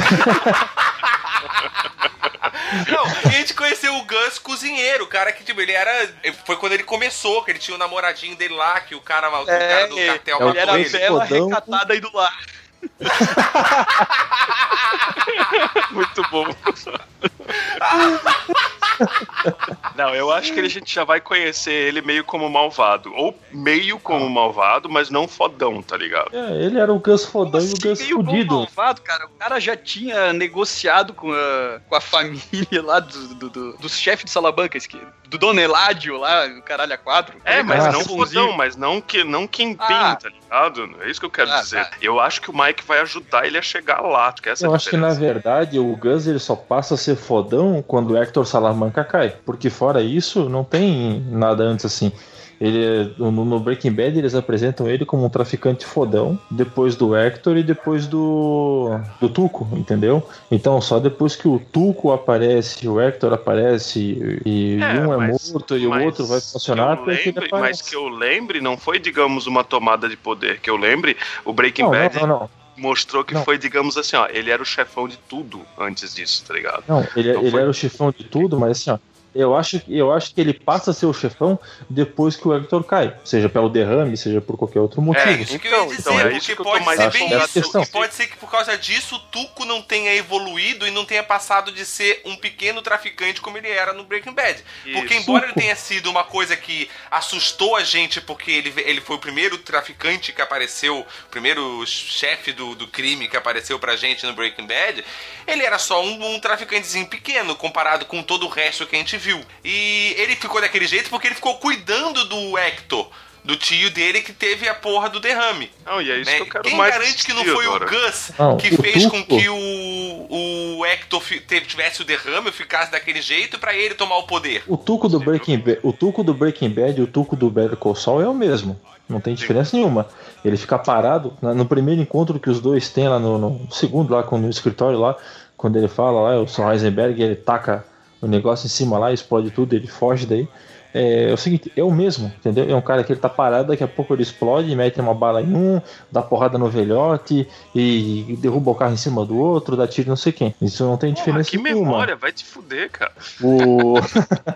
Não, e a gente conheceu o Gus cozinheiro, o cara que, tipo, ele era. Foi quando ele começou, que ele tinha o namoradinho dele lá, que o cara, o cara do cartel é o ele era bela fodão. recatada aí do lar. Muito bom. Não, eu acho que a gente já vai conhecer ele meio como malvado. Ou meio como malvado, mas não fodão, tá ligado? É, ele era o Gus fodão e o Assim, Gus meio fudido. malvado, cara. O cara já tinha negociado com a, com a família lá do, do, do, dos chefes de Salamanca, que- do Dono Eládio lá, o caralho a quatro. É, mas Ah, não fodão, mas não que não Kingpin, Ah. tá ligado? É isso que eu quero Ah, dizer. tá. Eu acho que o Mike vai ajudar ele a chegar lá. Quer essa Eu acho que na diferença? verdade o Gus ele só passa a ser fodão quando o Hector Salamanca cai. Porque fora isso, não tem nada antes assim. Ele, no, Breaking Bad eles apresentam ele como um traficante fodão, depois do Hector e depois do, do Tuco, entendeu? Então só depois que o Tuco aparece, o Hector aparece e, É, um é mas- morto e o outro vai funcionar, lembre- mas que eu lembre, não foi, digamos, uma tomada de poder. Que eu lembre, o Breaking Não, Bad não, não, não. Mostrou que Não. foi, digamos assim, ó, ele era o chefão de tudo antes disso, tá ligado? Não, ele, Então ele foi- era o chefão de tudo, mas assim, ó. Eu acho, eu acho que ele passa a ser o chefão depois que o Hector cai. Seja pelo derrame, seja por qualquer outro motivo. É, isso que eu ia Então, dizer, então, é porque isso que eu tô pode ser bem isso. Questão. E pode ser que por causa disso o Tuco não tenha evoluído e não tenha passado de ser um pequeno traficante como ele era no Breaking Bad. Porque Isso. embora ele tenha sido uma coisa que assustou a gente, porque ele, ele foi o primeiro traficante que apareceu, o primeiro chefe do, do crime que apareceu pra gente no Breaking Bad, ele era só um, um traficantezinho pequeno comparado com todo o resto que a gente viu. E ele ficou daquele jeito porque ele ficou cuidando do Hector. Do tio dele que teve a porra do derrame. Não, e é isso né? que eu quero Quem mais garante que não foi agora. o Gus Não, que o fez com que o, o Hector tivesse o derrame, ficasse daquele jeito pra ele tomar o poder? O tuco do Breaking Bad, o tuco do Breaking Bad e o tuco do Better Call Saul é o mesmo. Não tem diferença nenhuma. Ele fica parado na- no primeiro encontro que os dois têm lá no, no segundo lá com- no escritório lá, quando ele fala lá, o Sr. Heisenberg, ele taca o negócio em cima lá, explode tudo, ele foge daí. é, é o seguinte, é o mesmo, entendeu? É um cara que ele tá parado, daqui a pouco ele explode, mete uma bala em um, dá porrada no velhote e derruba o carro em cima do outro, dá tiro não sei quem. Isso não tem Porra, diferença que nenhuma. memória, vai te fuder, cara. O...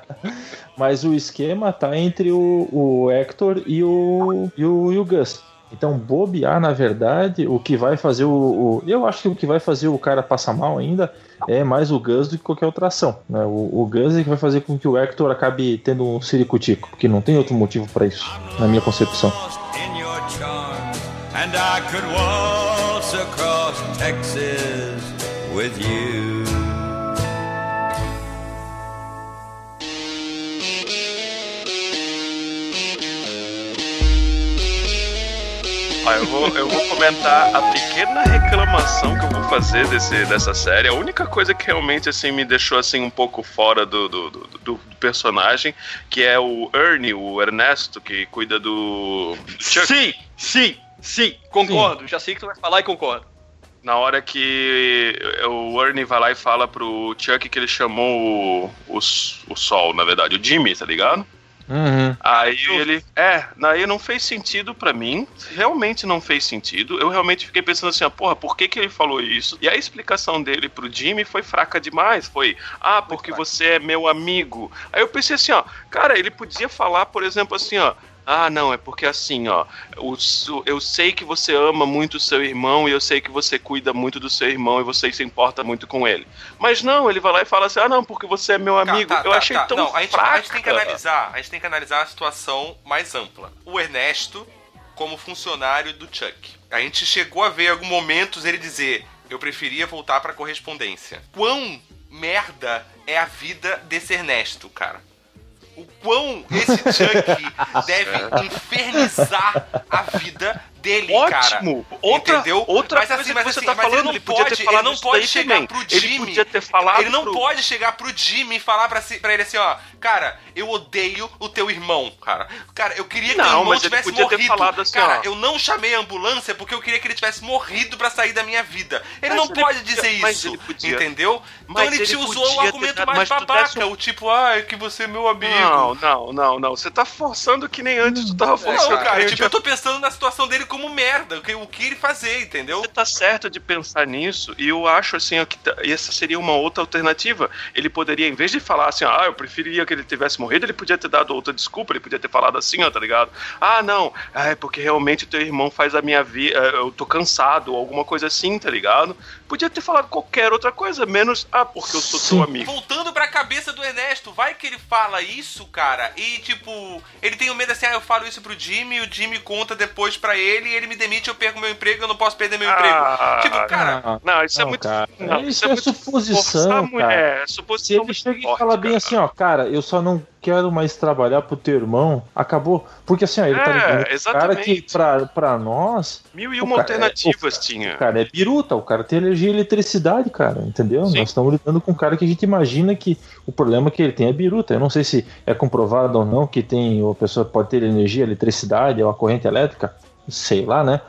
Mas o esquema tá entre o, o Hector e o, e o, e o Gus. Então, bobear, na verdade, o que vai fazer o, o- Eu acho que o que vai fazer o cara passar mal ainda é mais o Gus do que qualquer outra ação. Né? O, o Gus é que vai fazer com que o Hector acabe tendo um ciricutico, porque não tem outro motivo pra isso, na minha concepção. and I could waltz across Texas with you. Ah, eu vou, eu vou comentar a pequena reclamação que eu vou fazer desse, dessa série. A única coisa que realmente assim me deixou assim um pouco fora do, do, do, do- personagem, que é o Ernie, o Ernesto, que cuida do, do Chuck. Sim, sim, sim, concordo. Já sei que tu vai falar e concordo. Na hora que o Ernie vai lá e fala pro Chuck que ele chamou o, o, o Sol, na verdade, o Jimmy, tá ligado? Uhum. Aí ele. É, aí não fez sentido pra mim. Realmente não fez sentido. Eu realmente fiquei pensando assim, ó, porra, por que, que ele falou isso? E a explicação dele pro Jimmy foi fraca demais. Foi, ah, porque você é meu amigo. Aí eu pensei assim, ó, cara, ele podia falar, por exemplo, assim, ó. Ah, não, é porque assim, ó, o eu sei que você ama muito o seu irmão e eu sei que você cuida muito do seu irmão e você se importa muito com ele. Mas não, ele vai lá e fala assim, ah, não, porque você é meu Tá, amigo. tá, eu tá, achei tá. tão Não, a gente, a gente tem que analisar, a gente tem que analisar a situação mais ampla. O Ernesto como funcionário do Chuck. A gente chegou a ver em alguns momentos ele dizer: "Eu preferia voltar pra correspondência". Quão merda é a vida desse Ernesto, cara? O quão esse Chuck deve infernizar a vida dele, cara. Ótimo! Outra, Entendeu? outra mas coisa assim, que mas você assim, tá mas falando, ele não ele pode, ele não pode chegar também. pro Ele Jimmy. podia ter falado Ele não pro- pode chegar pro Jimmy e falar pra, si, pra ele assim, ó, cara, eu odeio o teu irmão, cara. Cara, eu queria que Não, teu irmão ele tivesse morrido. assim, cara, ó. eu não chamei a ambulância porque eu queria que ele tivesse morrido pra sair da minha vida. Ele Mas não ele pode podia- dizer isso, ele entendeu? Então ele, ele te usou o ter argumento dado- mais babaca, um- o tipo, ah, é que você é meu amigo. Não, não, não, não. Você tá forçando que nem antes tu tava Não, forçando. cara, que nem tipo, eu tô pensando na situação dele como merda, o que, o que ele fazer, entendeu? Você tá certo de pensar nisso, e eu acho assim ó, que tá- essa seria uma outra alternativa. Ele poderia, em vez de falar assim, ah, eu preferia que ele tivesse morrido, ele podia ter dado outra desculpa, ele podia ter falado assim, ó, tá ligado? Ah, não, é porque realmente teu irmão faz a minha vida, eu tô cansado, alguma coisa assim, tá ligado? Podia ter falado qualquer outra coisa, menos, ah, porque eu sou teu amigo. Voltando pra cabeça do Ernesto, vai que ele fala isso, cara, e tipo, ele tem o medo assim, ah, eu falo isso pro Jimmy, o Jimmy conta depois pra ele, e ele me demite, eu perco meu emprego, eu não posso perder meu Ah, emprego. Tipo, cara, Não, isso é Não, muito. cara. Não, isso é, muito suposição, cara. É, Se suposição ele chega e fala bem cara. assim, ó, cara, eu só não quero mais trabalhar pro teu irmão, acabou. Porque assim, ó, ele tá É, ligando. Cara que pra, pra nós. Mil e uma cara- alternativas o- tinha. O cara é biruta, o cara tem alergia à eletricidade, cara, entendeu? Sim. Nós estamos lidando com um cara que a gente imagina que o problema que ele tem é biruta. Eu não sei se é comprovado ou não que tem, ou a pessoa pode ter energia, eletricidade ou a corrente elétrica, sei lá, né?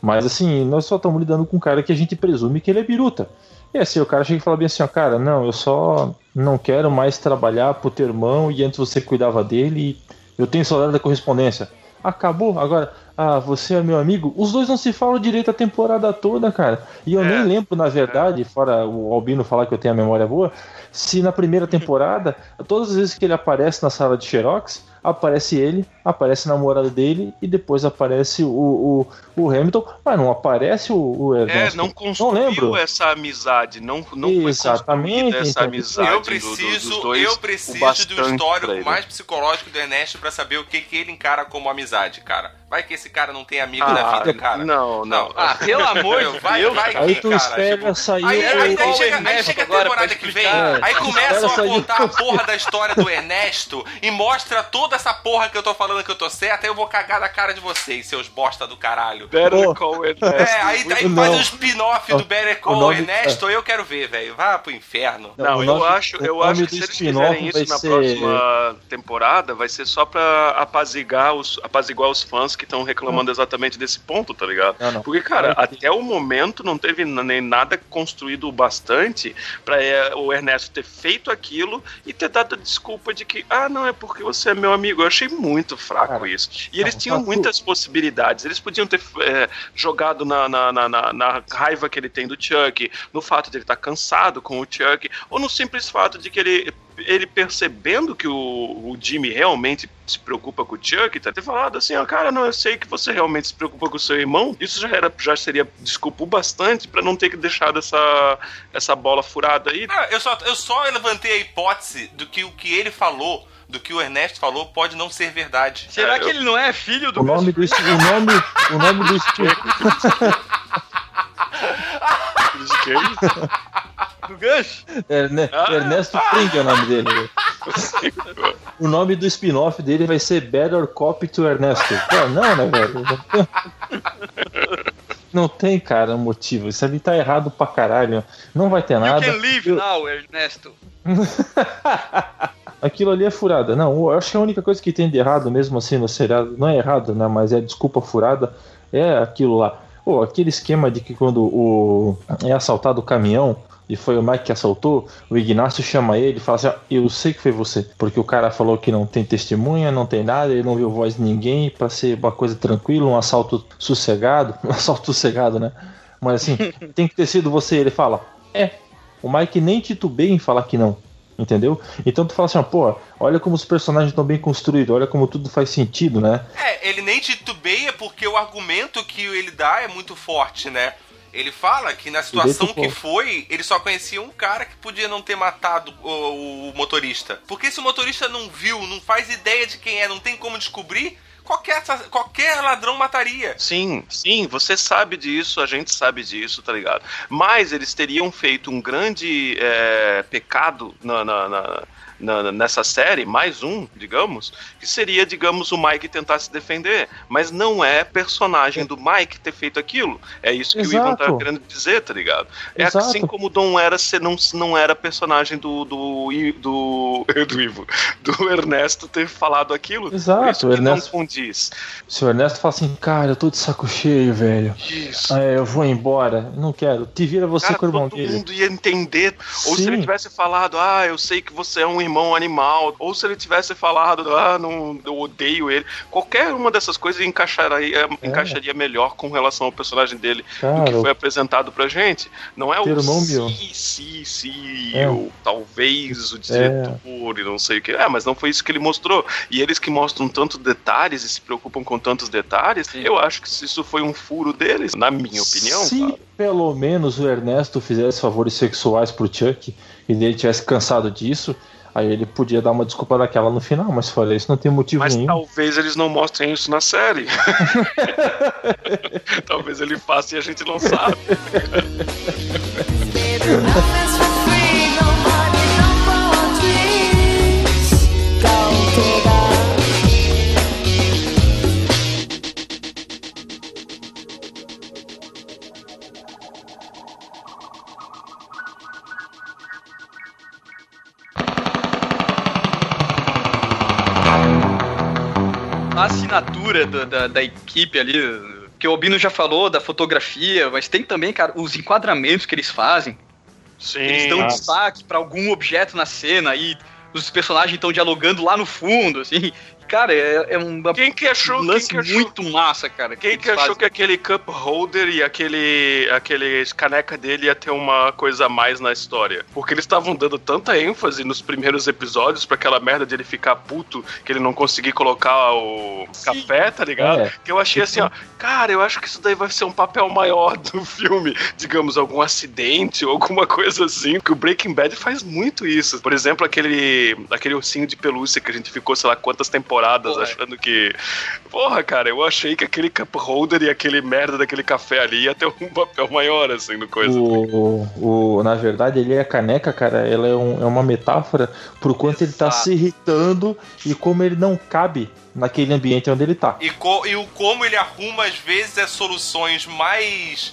Mas assim, nós só estamos lidando com um cara que a gente presume que ele é biruta. E assim, o cara chega e fala bem assim, ó, cara, não, eu só não quero mais trabalhar pro teu irmão e antes você cuidava dele e eu tenho saudade da correspondência. Acabou, agora, ah, você é meu amigo. Os dois não se falam direito a temporada toda, cara. E eu É. nem lembro, na verdade, fora o Albino falar que eu tenho a memória boa, se na primeira temporada, todas as vezes que ele aparece na sala de Xerox, aparece ele, aparece a namorada dele e depois aparece o, o, o Hamilton, mas não aparece o, o É, Ernesto. não construiu lembro. essa amizade, não, não foi Exatamente, construída essa então. amizade. eu do- do- preciso, dos dois, eu preciso do histórico mais psicológico do Ernesto pra saber o que, que ele encara como amizade, cara. Vai que esse cara não tem amigo na Ah, vida, cara. não, não. Ah, pelo amor de vai, Deus, vai Aí que, tu cara, espera tipo, sair Aí, aí, aí, chega, aí chega a temporada que vem, explicar? aí começam a contar a porra da história do Ernesto e mostra toda essa porra que eu tô falando que eu tô certo, aí eu vou cagar na cara de vocês, seus bosta do caralho. Better Pô. Call Ernesto. É, aí, aí Não. faz um spin-off do Better Call nome- Ernesto, eu quero ver, velho. Vá pro inferno. Não, o eu nome- acho, eu acho que se eles fizerem vai isso na ser- próxima temporada, vai ser só pra apaziguar os, apaziguar os fãs que que estão reclamando exatamente desse ponto, tá ligado? Não, não. Porque, cara, até o momento não teve nem nada construído o bastante pra é, o Ernesto ter feito aquilo e ter dado a desculpa de que, ah, não, é porque você é meu amigo. Eu achei muito fraco Cara, isso. E eles não, tinham tá muitas possibilidades. Eles podiam ter é, jogado na, na, na, na- na raiva que ele tem do Chuck, no fato de ele estar cansado com o Chuck, ou no simples fato de que ele. Ele percebendo que o, o Jimmy realmente se preocupa com o Chuck, tá ter falado assim, ó, cara, não, eu sei que você realmente se preocupa com o seu irmão. Isso já era, já seria desculpa o bastante pra não ter que deixar essa, essa bola furada aí. Ah, eu, só, eu só levantei a hipótese do que o que ele falou, do que o Ernesto falou, pode não ser verdade. Será É, que eu- ele não é filho do O nome do, o nome, o nome do. Isso? do gancho? Erne- Ah. Ernesto Pring é o nome dele. O nome do spin-off dele vai ser Better Cop to Ernesto. Pô, não, né, velho? Não tem- cara, motivo. Isso ali tá errado pra caralho. Não vai ter You nada. can leave Eu- now, Ernesto. Aquilo ali é furada. Não, eu acho que a única coisa que tem de errado mesmo assim no seriado, não é errado, né? Mas é desculpa furada, é aquilo lá. Pô, aquele esquema de que quando o é assaltado o caminhão e foi o Mike que assaltou, o Ignacio chama ele e fala assim: "Ó, Eu sei que foi você, porque o cara falou que não tem testemunha, não tem nada, ele não viu voz de ninguém, pra ser uma coisa tranquila, um assalto sossegado, um assalto sossegado, né? Mas assim, tem que ter sido você. Ele fala: É, o Mike nem titubeia em falar que não. Entendeu? Então tu fala assim, ó, pô, olha como os personagens estão bem construídos, olha como tudo faz sentido, né? É, ele nem titubeia porque o argumento que ele dá é muito forte, né? Ele fala que na situação que foi, ele só conhecia um cara que podia não ter matado o, o motorista. Porque se o motorista não viu, não faz ideia de quem é, não tem como descobrir, qualquer, qualquer ladrão mataria. Sim, sim, você sabe disso, a gente sabe disso, tá ligado? Mas eles teriam feito um grande é, pecado na, na- na- na- nessa série, mais um, digamos, que seria, digamos, o Mike tentar se defender. Mas não é personagem do Mike ter feito aquilo. É isso que o Ivan tá Exato. querendo dizer, tá ligado? É Exato. assim como o Dom era, se não, não era personagem do, do, do, do Ivo, do Ernesto ter falado aquilo. Exato, isso o que Ernesto- condiz. Se o Ernesto fala assim, cara, eu tô de saco cheio, velho. Isso. Ah, eu vou embora, não quero. Te vira você Cara, com o irmão todo dele. mundo ia entender. Ou se Sim. ele tivesse falado, ah, eu sei que você é um irmão animal. Ou se ele tivesse falado, ah, não, eu odeio ele. Qualquer uma dessas coisas encaixaria, encaixaria melhor com relação ao personagem dele do Cara, que foi apresentado pra gente. Não é o o nome, ó. sim, sim, sim, É. ou talvez o diretor e não sei o que. É, mas não foi isso que ele mostrou. E eles que mostram tantos detalhes e se preocupam com tantos detalhes, eu acho que isso foi um furo deles, na minha opinião. Se pelo menos o Ernesto fizesse favores sexuais pro Chuck e ele tivesse cansado disso, aí ele podia dar uma desculpa daquela no final, mas fora isso não tem motivo Mas nenhum. talvez eles não mostrem isso na série. talvez ele faça e a gente não sabe. assinatura da, da, da equipe ali, que o Albino já falou, da fotografia, mas tem também, cara, os enquadramentos que eles fazem. Sim. Eles dão Nossa. destaque pra algum objeto na cena e os personagens estão dialogando lá no fundo, assim. Cara, é, é um Quem que achou, lance quem que achou, muito massa, cara. quem eles que achou fazem. que aquele cup holder e aquele, aquele caneca dele ia ter uma coisa a mais na história? Porque eles estavam dando tanta ênfase nos primeiros episódios pra aquela merda de ele ficar puto que ele não conseguir colocar o café, tá ligado? É. Que eu achei assim, ó, cara, eu acho que isso daí vai ser um papel maior do filme. Digamos, algum acidente ou alguma coisa assim. Que o Breaking Bad faz muito isso. Por exemplo, aquele, aquele ursinho de pelúcia que a gente ficou, sei lá, quantas temporadas Porra. achando que. Porra, cara, eu achei que aquele cup holder e aquele merda daquele café ali ia ter um papel maior, assim, no coisa. O, o, na verdade, ele é a caneca, cara, ela é, um- é uma metáfora pro quanto ele tá Exato. se irritando e como ele não cabe naquele ambiente onde ele tá. E, co- e o como ele arruma, às vezes, as soluções mais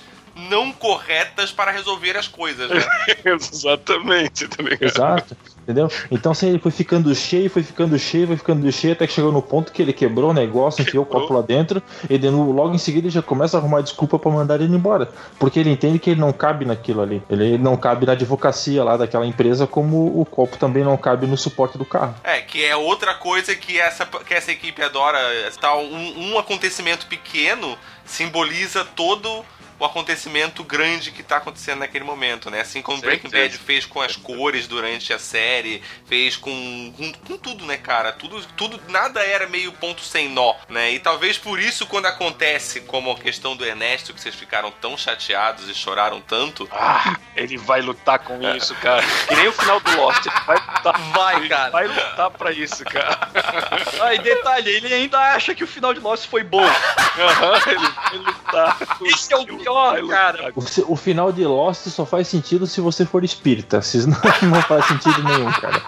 não corretas para resolver as coisas, né? Exatamente, tá ligado? Exato, Entendeu? Então assim, ele foi ficando cheio, foi ficando cheio, foi ficando cheio, até que chegou no ponto que ele quebrou o negócio, enfiou o copo lá dentro, e logo em seguida ele já começa a arrumar desculpa pra mandar ele embora. Porque ele entende que ele não cabe naquilo ali. Ele não cabe na advocacia lá daquela empresa, como o copo também não cabe no suporte do carro. É, que é outra coisa que essa, que essa equipe adora. Tal, um, um acontecimento pequeno simboliza todo o acontecimento grande que tá acontecendo naquele momento, né? Assim como Breaking. Bad fez com as cores durante a série, fez com, com, com tudo, né, cara? Tudo, tudo, nada era meio ponto sem nó, né? E talvez por isso, quando acontece, como a questão do Ernesto, que vocês ficaram tão chateados e choraram tanto, Ah, ele vai lutar com isso, cara. Que nem o final do Lost. Ele vai lutar. Vai, cara. Vai lutar pra isso, cara. Ah, e detalhe, ele ainda acha que o final de Lost foi bom. Aham, ele vai lutar. Esse é o pior, Lutar. cara. O, o final de Lost só faz sentido se você for espírita, senão não faz sentido nenhum, cara.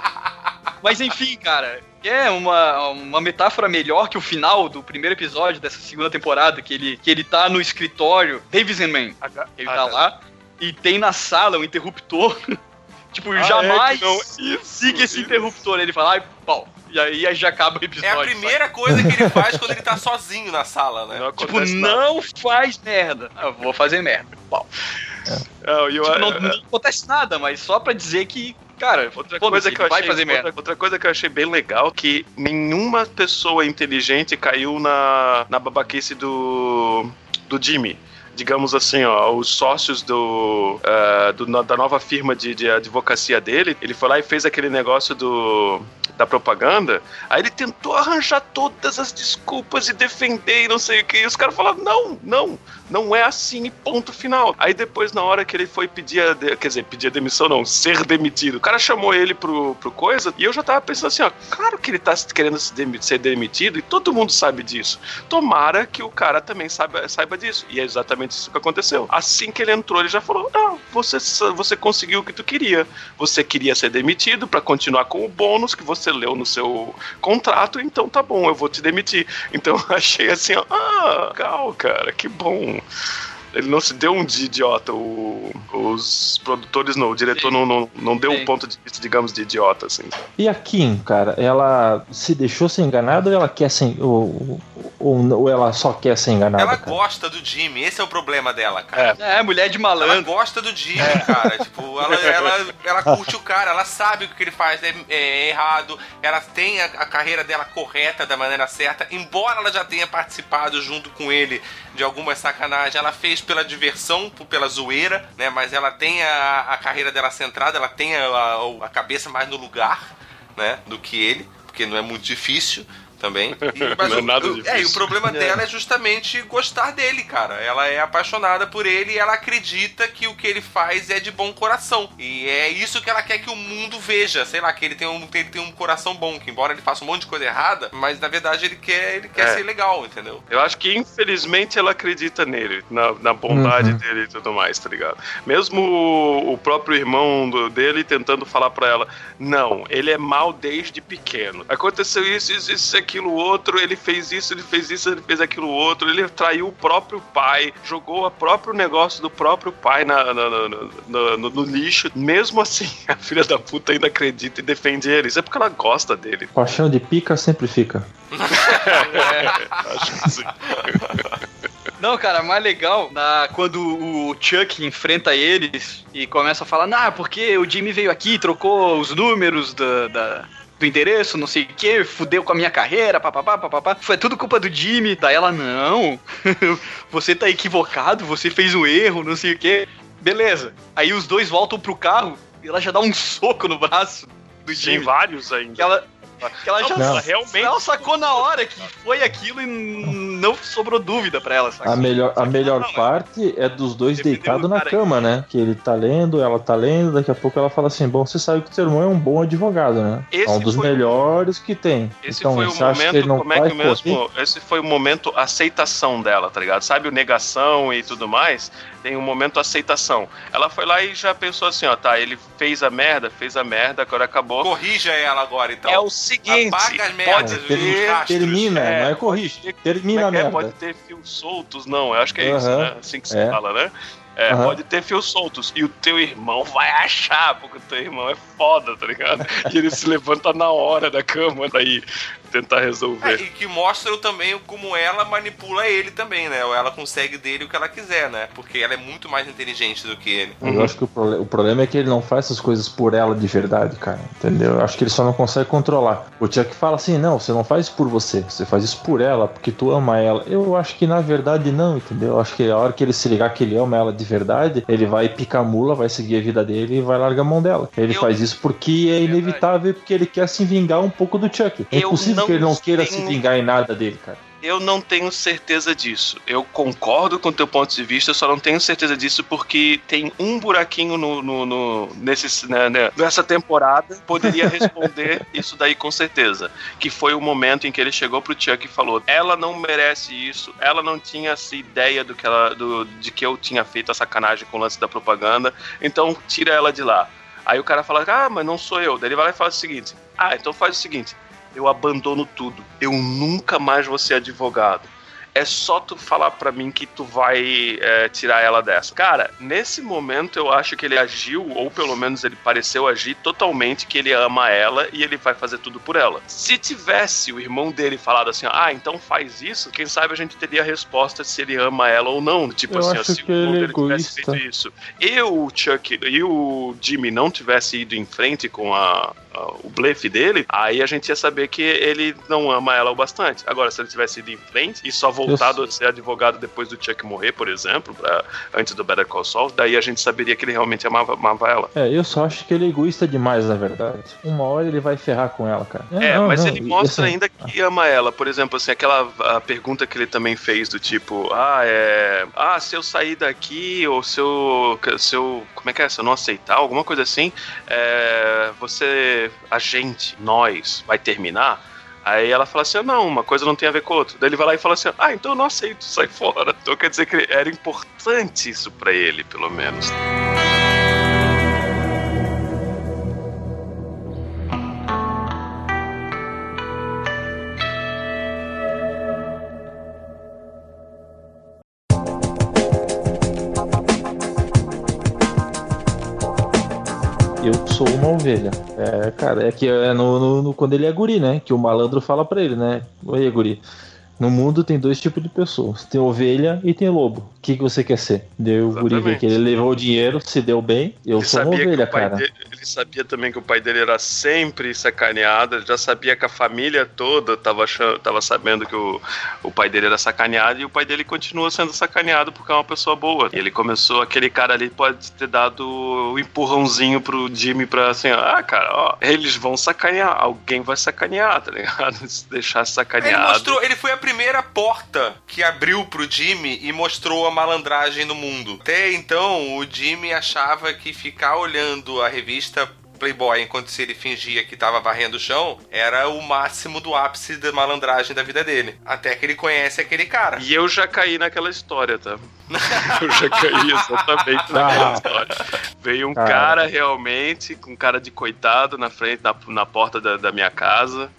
Mas enfim, cara, é uma, uma metáfora melhor que o final do primeiro episódio dessa segunda temporada, que ele, que ele tá no escritório, Davis and Man. Ele tá lá e tem na sala um interruptor. tipo, Ah, jamais é não- isso, siga esse isso. interruptor. Ele fala, ai, pau. E aí, aí já acaba o é episódio. a primeira coisa que ele faz quando ele tá sozinho na sala, né? Não Tipo, acontece nada. não faz merda. Ah, Eu vou fazer merda. Pau. Não, e eu- Tipo, não, não acontece nada, mas só pra dizer que, cara, Outra coisa, que eu achei, fazer merda. outra, outra coisa que eu achei bem legal que nenhuma pessoa inteligente caiu na, na babaquice do, do Jimmy. Digamos assim, ó, os sócios do, ah, do- da nova firma de, de advocacia dele, ele foi lá e fez aquele negócio do, da propaganda. Aí ele tentou arranjar todas as desculpas e defender e não sei o que. E os caras falaram: não, não, não é assim, ponto final. Aí depois, na hora que ele foi pedir, a de- quer dizer, pedir a demissão, não, ser demitido, o cara chamou ele pro, pro coisa e eu já tava pensando assim: ó, claro que ele tá querendo se ser demitido e todo mundo sabe disso. Tomara que o cara também saiba, saiba disso. E é exatamente isso que aconteceu. Assim que ele entrou, ele já falou: não, você, você conseguiu o que tu queria. Você queria ser demitido pra continuar com o bônus que você leu no seu contrato, então tá bom, eu vou te demitir. Então achei assim, ah, legal, cara, que bom. Ele não se deu um de idiota, o- os produtores não, o diretor não, não, não deu um ponto de vista, digamos, de idiota, assim. E a Kim, cara, ela se deixou ser enganada ou ela quer ser. Ou, ou, ou ela só quer ser enganada? Ela cara? gosta do Jimmy, esse é o problema dela, cara. É, mulher de Ela malandro. gosta do Jimmy, cara. Tipo, ela, ela, ela curte o cara, ela sabe o que ele faz é, é errado, ela tem a, a carreira dela correta da maneira certa, embora ela já tenha participado junto com ele de algumas sacanagens, ela fez pela diversão, pela zoeira, né? Mas ela tem a, a carreira dela centrada, ela tem a, a- a cabeça mais no lugar, né? Do que ele, porque não é muito difícil também. E- mas Não é o- nada o- difícil. É, e o problema dela é justamente gostar dele, cara. Ela é apaixonada por ele e ela acredita que o que ele faz é de bom coração. E é isso que ela quer que o mundo veja. Sei lá, que ele tem um, ele tem um coração bom, que embora ele faça um monte de coisa errada, mas na verdade ele quer, ele quer É. ser legal, entendeu? Eu acho que, infelizmente, ela acredita nele, na, na bondade Uhum. dele e tudo mais, tá ligado? Mesmo o, o próprio irmão do- dele tentando falar pra ela: não, ele é mal desde pequeno. Aconteceu isso, isso, isso, aquilo, outro, ele fez isso, ele fez isso, ele fez aquilo, outro, ele traiu o próprio pai, jogou o próprio negócio do próprio pai na, na- na- na- no, no lixo. Mesmo assim, a filha da puta ainda acredita e defende ele. Isso é porque ela gosta dele. Paixão de pica sempre fica. Acho que sim. Não, cara, mais legal na, quando o Chuck enfrenta eles e começa a falar, nah, porque o Jimmy veio aqui, trocou os números da, da- do endereço, não sei o que, fudeu com a minha carreira, papapá, papapá. Foi tudo culpa do Jimmy. Daí ela, não, você tá equivocado, você fez um erro, não sei o que. Beleza. Aí os dois voltam pro carro e ela já dá um soco no braço do Tem Jimmy. vários ainda. Ela, que ela já Não. realmente. ela sacou na hora que foi aquilo e não sobrou dúvida pra ela, saca? A melhor, a melhor Não, é- parte é dos dois deitados o na cama, né? Que ele tá lendo, ela tá lendo, daqui a pouco ela fala assim: Bom, você sabe que seu irmão é um bom advogado, né? Esse é um dos foi- melhores que tem. Esse então, foi o você acha que ele momento, não como é que mesmo? Esse foi o momento aceitação dela, tá ligado? Sabe o negação e tudo mais? Tem um momento aceitação. Ela foi lá e já pensou assim, ó, tá, ele fez a merda, fez a merda, agora acabou. Corrija ela agora, então. É o seguinte, Apaga as merdas, pode ter. Termina, É, não é corrige. ter- Termina a como é merda. Pode ter fios soltos, não, eu acho que é isso, né? Assim que se É. fala, né? É, Aham. pode ter fios soltos. E o teu irmão vai achar, porque o teu irmão é foda, tá ligado? E ele se levanta na hora da cama pra tentar É, resolver. e que mostra também como ela manipula ele também, né? Ou ela consegue dele o que ela quiser, né? Porque ela é muito mais inteligente do que ele. Eu acho que o, prole- o problema é que ele não faz essas coisas por ela de verdade, cara. Entendeu? Eu acho que ele só não consegue controlar. O Chuck fala assim: não, você não faz isso por você, você faz isso por ela, porque tu ama ela. Eu acho que na verdade não, entendeu? Eu acho que a hora que ele se ligar que ele ama ela de verdade, ele vai picar a mula, vai seguir a vida dele e vai largar a mão dela. Ele Eu- faz isso porque é inevitável, porque ele quer se vingar um pouco do Chuck. É Eu impossível não que ele não queira se tenho- vingar em nada dele, cara. Eu não tenho certeza disso. Eu concordo com o teu ponto de vista, eu só não tenho certeza disso porque tem um buraquinho no, no, no- nesse, né, né, nessa temporada poderia responder isso daí com certeza. Que foi o momento em que ele chegou pro Chuck e falou: ela não merece isso, ela não tinha essa ideia do que ela, do, de que eu tinha feito a sacanagem com o lance da propaganda, então tira ela de lá. Aí o cara fala: ah, mas não sou eu. Daí ele vai lá e fala o seguinte: ah, então faz o seguinte eu abandono tudo. Eu nunca mais vou ser advogado. É só tu falar pra mim que tu vai é, tirar ela dessa. Cara, nesse momento eu acho que ele agiu, ou pelo menos ele pareceu agir totalmente que ele ama ela e ele vai fazer tudo por ela. Se tivesse o irmão dele falado assim, ah, então faz isso, quem sabe a gente teria a resposta se ele ama ela ou não. Tipo Eu assim, acho se que o irmão é dele tivesse feito isso. E o Chuck e o Jimmy não tivesse ido em frente com a- o blefe dele, aí a gente ia saber que ele não ama ela o bastante. Agora, se ele tivesse ido em frente e só voltado a ser advogado depois do Chuck morrer, por exemplo, pra- antes do Better Call Saul, daí a gente saberia que ele realmente amava, amava ela. É, eu só acho que ele é egoísta demais, na verdade. Uma hora ele vai ferrar com ela, cara. É, não, mas não, ele mostra assim, ainda que ama ela. Por exemplo, assim, aquela a pergunta que ele também fez do tipo, ah, é. Ah, se eu sair daqui, ou se eu. Se eu como é que é? Se eu não aceitar, alguma coisa assim, é, você, a gente, nós, vai terminar? Aí ela fala assim: não, uma coisa não tem a ver com a outra. Daí ele vai lá e fala assim: ah, então eu não aceito, sai fora. Então quer dizer que era importante isso pra ele, pelo menos. Eu sou uma ovelha. É, cara, é que é no, no- no- quando ele é guri, né? Que o malandro fala pra ele, né? Oi, guri. No mundo tem dois tipos de pessoas: tem ovelha e tem lobo. O que, que você quer ser? Deu o guri ver que ele levou o dinheiro, se deu bem. Eu Ele sou uma ovelha, cara. dele, ele sabia também que o pai dele era sempre sacaneado, ele já sabia que a família toda tava, achando, tava sabendo que o, o pai dele era sacaneado e o pai dele continua sendo sacaneado porque é uma pessoa boa. E ele começou, aquele cara ali pode ter dado o empurrãozinho pro Jimmy pra assim, ah, cara, ó, eles vão sacanear, alguém vai sacanear, tá ligado? Se deixar Ele sacaneado. mostrou, ele foi a primeira porta que abriu pro Jimmy e mostrou a malandragem no mundo. Até então, o Jimmy achava que ficar olhando a revista está Playboy enquanto se ele fingia que tava varrendo o chão era o máximo do ápice da malandragem da vida dele. Até que ele conhece aquele cara. E eu já caí naquela história, tá? Eu já caí exatamente naquela Ah. história. Veio um Cara. cara realmente, com cara de coitado na frente, na, na porta da, da minha casa.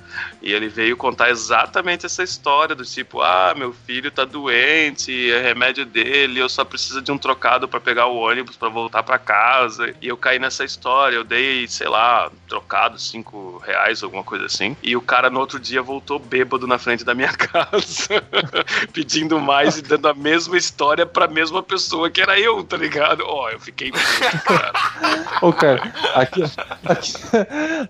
E ele veio contar exatamente essa história do tipo, ah, meu filho tá doente, é remédio dele, eu só preciso de um trocado pra pegar o ônibus pra voltar pra casa. E eu caí nessa história, eu dei, sei lá, trocado, cinco reais, alguma coisa assim. E o cara no outro dia voltou bêbado na frente da minha casa, pedindo mais e dando a mesma história pra mesma pessoa que era eu, tá ligado? Ó, eu fiquei puto, cara. Ô, cara, aqui, aqui,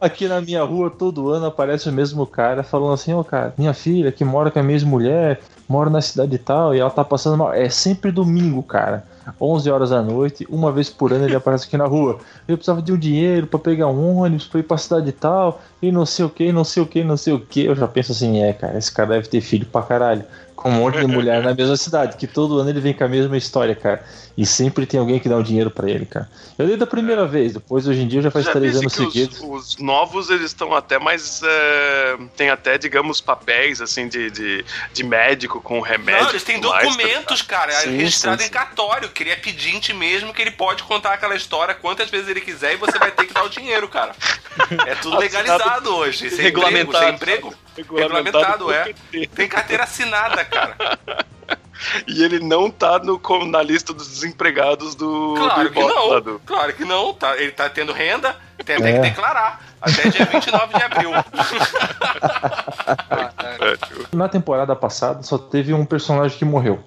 aqui na minha rua, todo ano aparece o mesmo cara falando assim: Ô, cara, minha filha que mora com a mesma mulher, mora na cidade e tal, e ela tá passando mal. É sempre domingo, cara. 11 horas da noite, uma vez por ano ele aparece aqui na rua. Eu precisava de um dinheiro pra pegar um ônibus, pra ir pra cidade e tal, e não sei o que, não sei o que, não sei o que. Eu já penso assim: é, cara, esse cara deve ter filho pra caralho. Com um monte de mulher na mesma cidade, que todo ano ele vem com a mesma história, cara. E sempre tem alguém que dá o dinheiro pra ele, cara. Eu dei da primeira vez, depois hoje em dia já faz Já três anos que os- seguidos. Os, novos, eles estão até mais. é, tem até, digamos, papéis, assim, de, de, de médico com remédio. Não, eles têm documentos, cara, Sim, registrado sim, em cartório, que ele é pedinte mesmo, que ele pode contar aquela história quantas vezes ele quiser e você vai ter que dar o dinheiro, cara. É tudo legalizado hoje. Sem Regulamentado. Emprego, sem emprego, regulamentado, é. Tem carteira assinada, cara. E ele não tá no, na lista dos desempregados do. Claro do que Ibope não. do- Claro que não. Tá, ele tá tendo renda, tem até É. que declarar. Até dia 29 de abril. É, tipo, Na temporada passada só teve um personagem que morreu.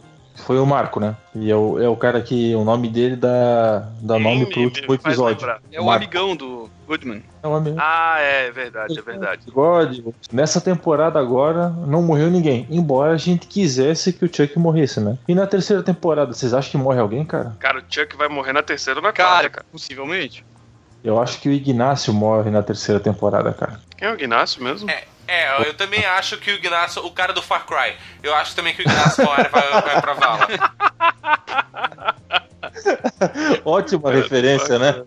Foi o Marco, né? E é o, é o cara que o nome dele dá, dá nome pro último episódio. É o Marco. amigão do Goodman. É o amigo. Ah, é verdade, é verdade. Bigode. Nessa temporada agora não morreu ninguém. Embora a gente quisesse que o Chuck morresse, né? E na terceira temporada, vocês acham que morre alguém, cara? Cara, o Chuck vai morrer na terceira ou na Cara, quarta, cara. possivelmente. Eu acho que o Ignácio morre na terceira temporada, cara. Quem é o Ignacio mesmo? É, é, eu também acho que o Ignacio, o cara do Far Cry, eu acho também que o Ignacio vai, vai, vai pra vala. Ótima referência, né?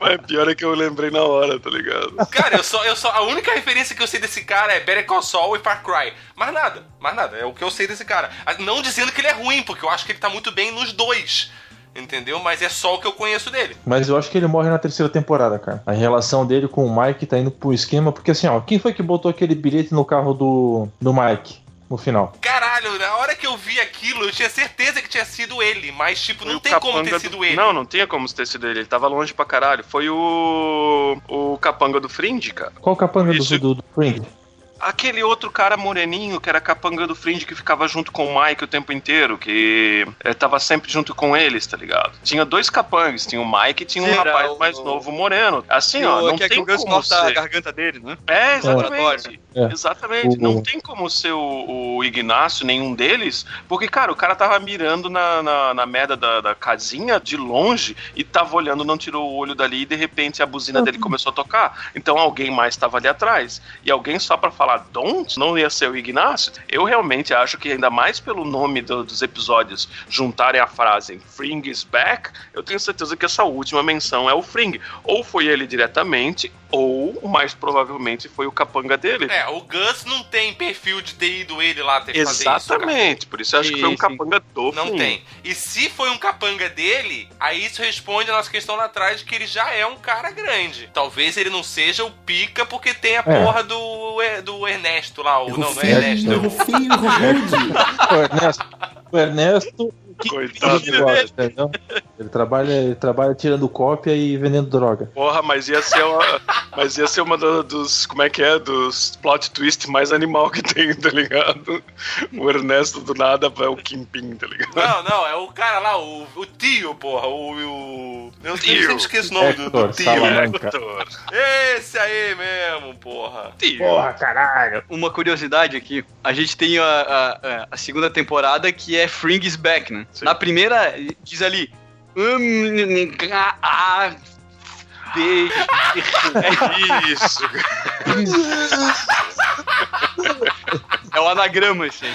Mas pior é que eu lembrei na hora, tá ligado? Cara, eu só, eu só. A única referência que eu sei desse cara é Better Call Saul e Far Cry. Mais nada, mais nada. É o que eu sei desse cara. Ah, Não dizendo que ele é ruim, porque eu acho que ele tá muito bem nos dois. Entendeu? Mas é só o que eu conheço dele. Mas eu acho que ele morre na terceira temporada, cara. A relação dele com o Mike tá indo pro esquema, porque assim, ó, quem foi que botou aquele bilhete no carro do, do Mike no final? Caralho, na hora que eu vi aquilo, eu tinha certeza que tinha sido ele. Mas, tipo, não o tem como capanga ter do- sido ele. Não, não tinha como ter sido ele. Ele tava longe pra caralho. Foi o. O capanga do Fringe, cara. Qual o capanga do, Isso. do, do Fring? Aquele outro cara moreninho que era capanga do Fringe que ficava junto com o Mike o tempo inteiro, que eh, tava sempre junto com eles, tá ligado? Tinha dois capangas, tinha o Mike e tinha um Era rapaz o- mais novo moreno. Assim, ó, o, não que é que tem o como corta a ser. garganta dele, né? É, exatamente. É. Exatamente. O- Não tem como ser o, o Ignacio, nenhum deles, porque, cara, o cara tava mirando na, na, na merda da, da casinha de longe e tava olhando, não tirou o olho dali e de repente a buzina dele começou a tocar. Então alguém mais tava ali atrás. E alguém só pra falar don't não ia ser o Ignacio. Eu realmente acho que, ainda mais pelo nome do- dos episódios, juntarem a frase Fring is back, eu tenho certeza que essa última menção é o Fring. Ou foi ele diretamente, ou mais provavelmente foi o capanga dele. É, o Gus não tem perfil de ter ido ele lá ter fazer isso. Exatamente, por isso eu acho que foi um Sim, sim. capanga do Não Fring. tem. E se foi um capanga dele, aí isso responde a nossa questão lá atrás de que ele já é um cara grande. Talvez ele não seja o pica porque tem a porra do, do Ernesto lá. O, não, não é Ernesto. é o- O Ernesto. Que Coitado. filho de bola, entendeu? Ele trabalha, ele trabalha tirando cópia e vendendo droga. Porra, mas ia ser uma, mas ia ser uma do- dos, como é que é, dos plot twist mais animal que tem, tá ligado? O Ernesto do nada é o Kimpin, tá ligado? Não, não, é o cara lá, o, o tio, porra. O. o eu Tio. sempre esqueço o nome do, do Hector tio. Salamanca. Hector. Esse aí mesmo, porra. Tio. caralho. Uma curiosidade aqui. A gente tem a, a- a- a segunda temporada que é Fring is Back, né? Na primeira, diz ali. "Hum, ah, beijo. É isso. É o anagrama, assim.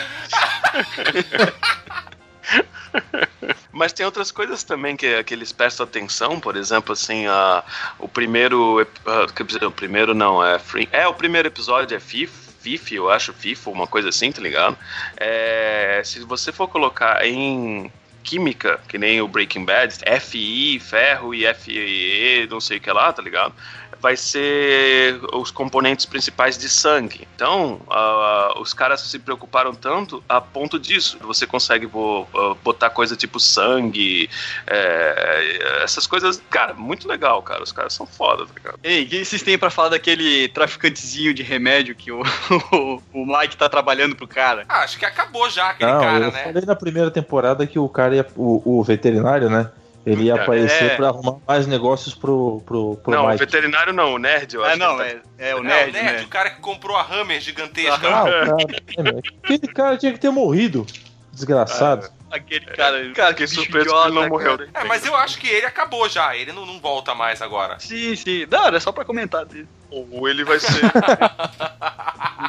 Mas tem outras coisas também que, que eles prestam atenção, por exemplo, assim, a, o primeiro. ah, dizer, o primeiro não, é Free. É, o primeiro episódio é FIF. FIF, eu acho, FIFO, uma coisa assim, tá ligado? É, se você for colocar em química, que nem o Breaking Bad, FI, ferro e FE, não sei o que lá, tá ligado? Vai ser os componentes principais de sangue. Então, ah, os caras se preocuparam tanto a ponto disso. Você consegue vo- ah, botar coisa tipo sangue, é, essas coisas. Cara, muito legal, cara. Os caras são foda, tá ligado? Ei, o que vocês têm pra falar daquele traficantezinho de remédio que o, o, o Mike tá trabalhando pro cara? Ah, acho que acabou já aquele Não, cara, eu né? falei na primeira temporada que o cara ia. O, o veterinário, né? Ele ia É. aparecer É. pra arrumar mais negócios pro, pro, pro não, o Mike. veterinário não, o nerd, eu acho. Ah, não, que ele é, é o É, nerd, o nerd, né? o cara que comprou a Hammer gigantesca. Ah, o cara, é, meu, aquele cara tinha que ter morrido. Desgraçado. Aquele cara. Cara, Cara, que surpreso que não morreu. né? É, mas eu acho que ele acabou já. Ele não, não volta mais agora. Sim, sim. Não, era só pra comentar dele. Ou ele vai ser.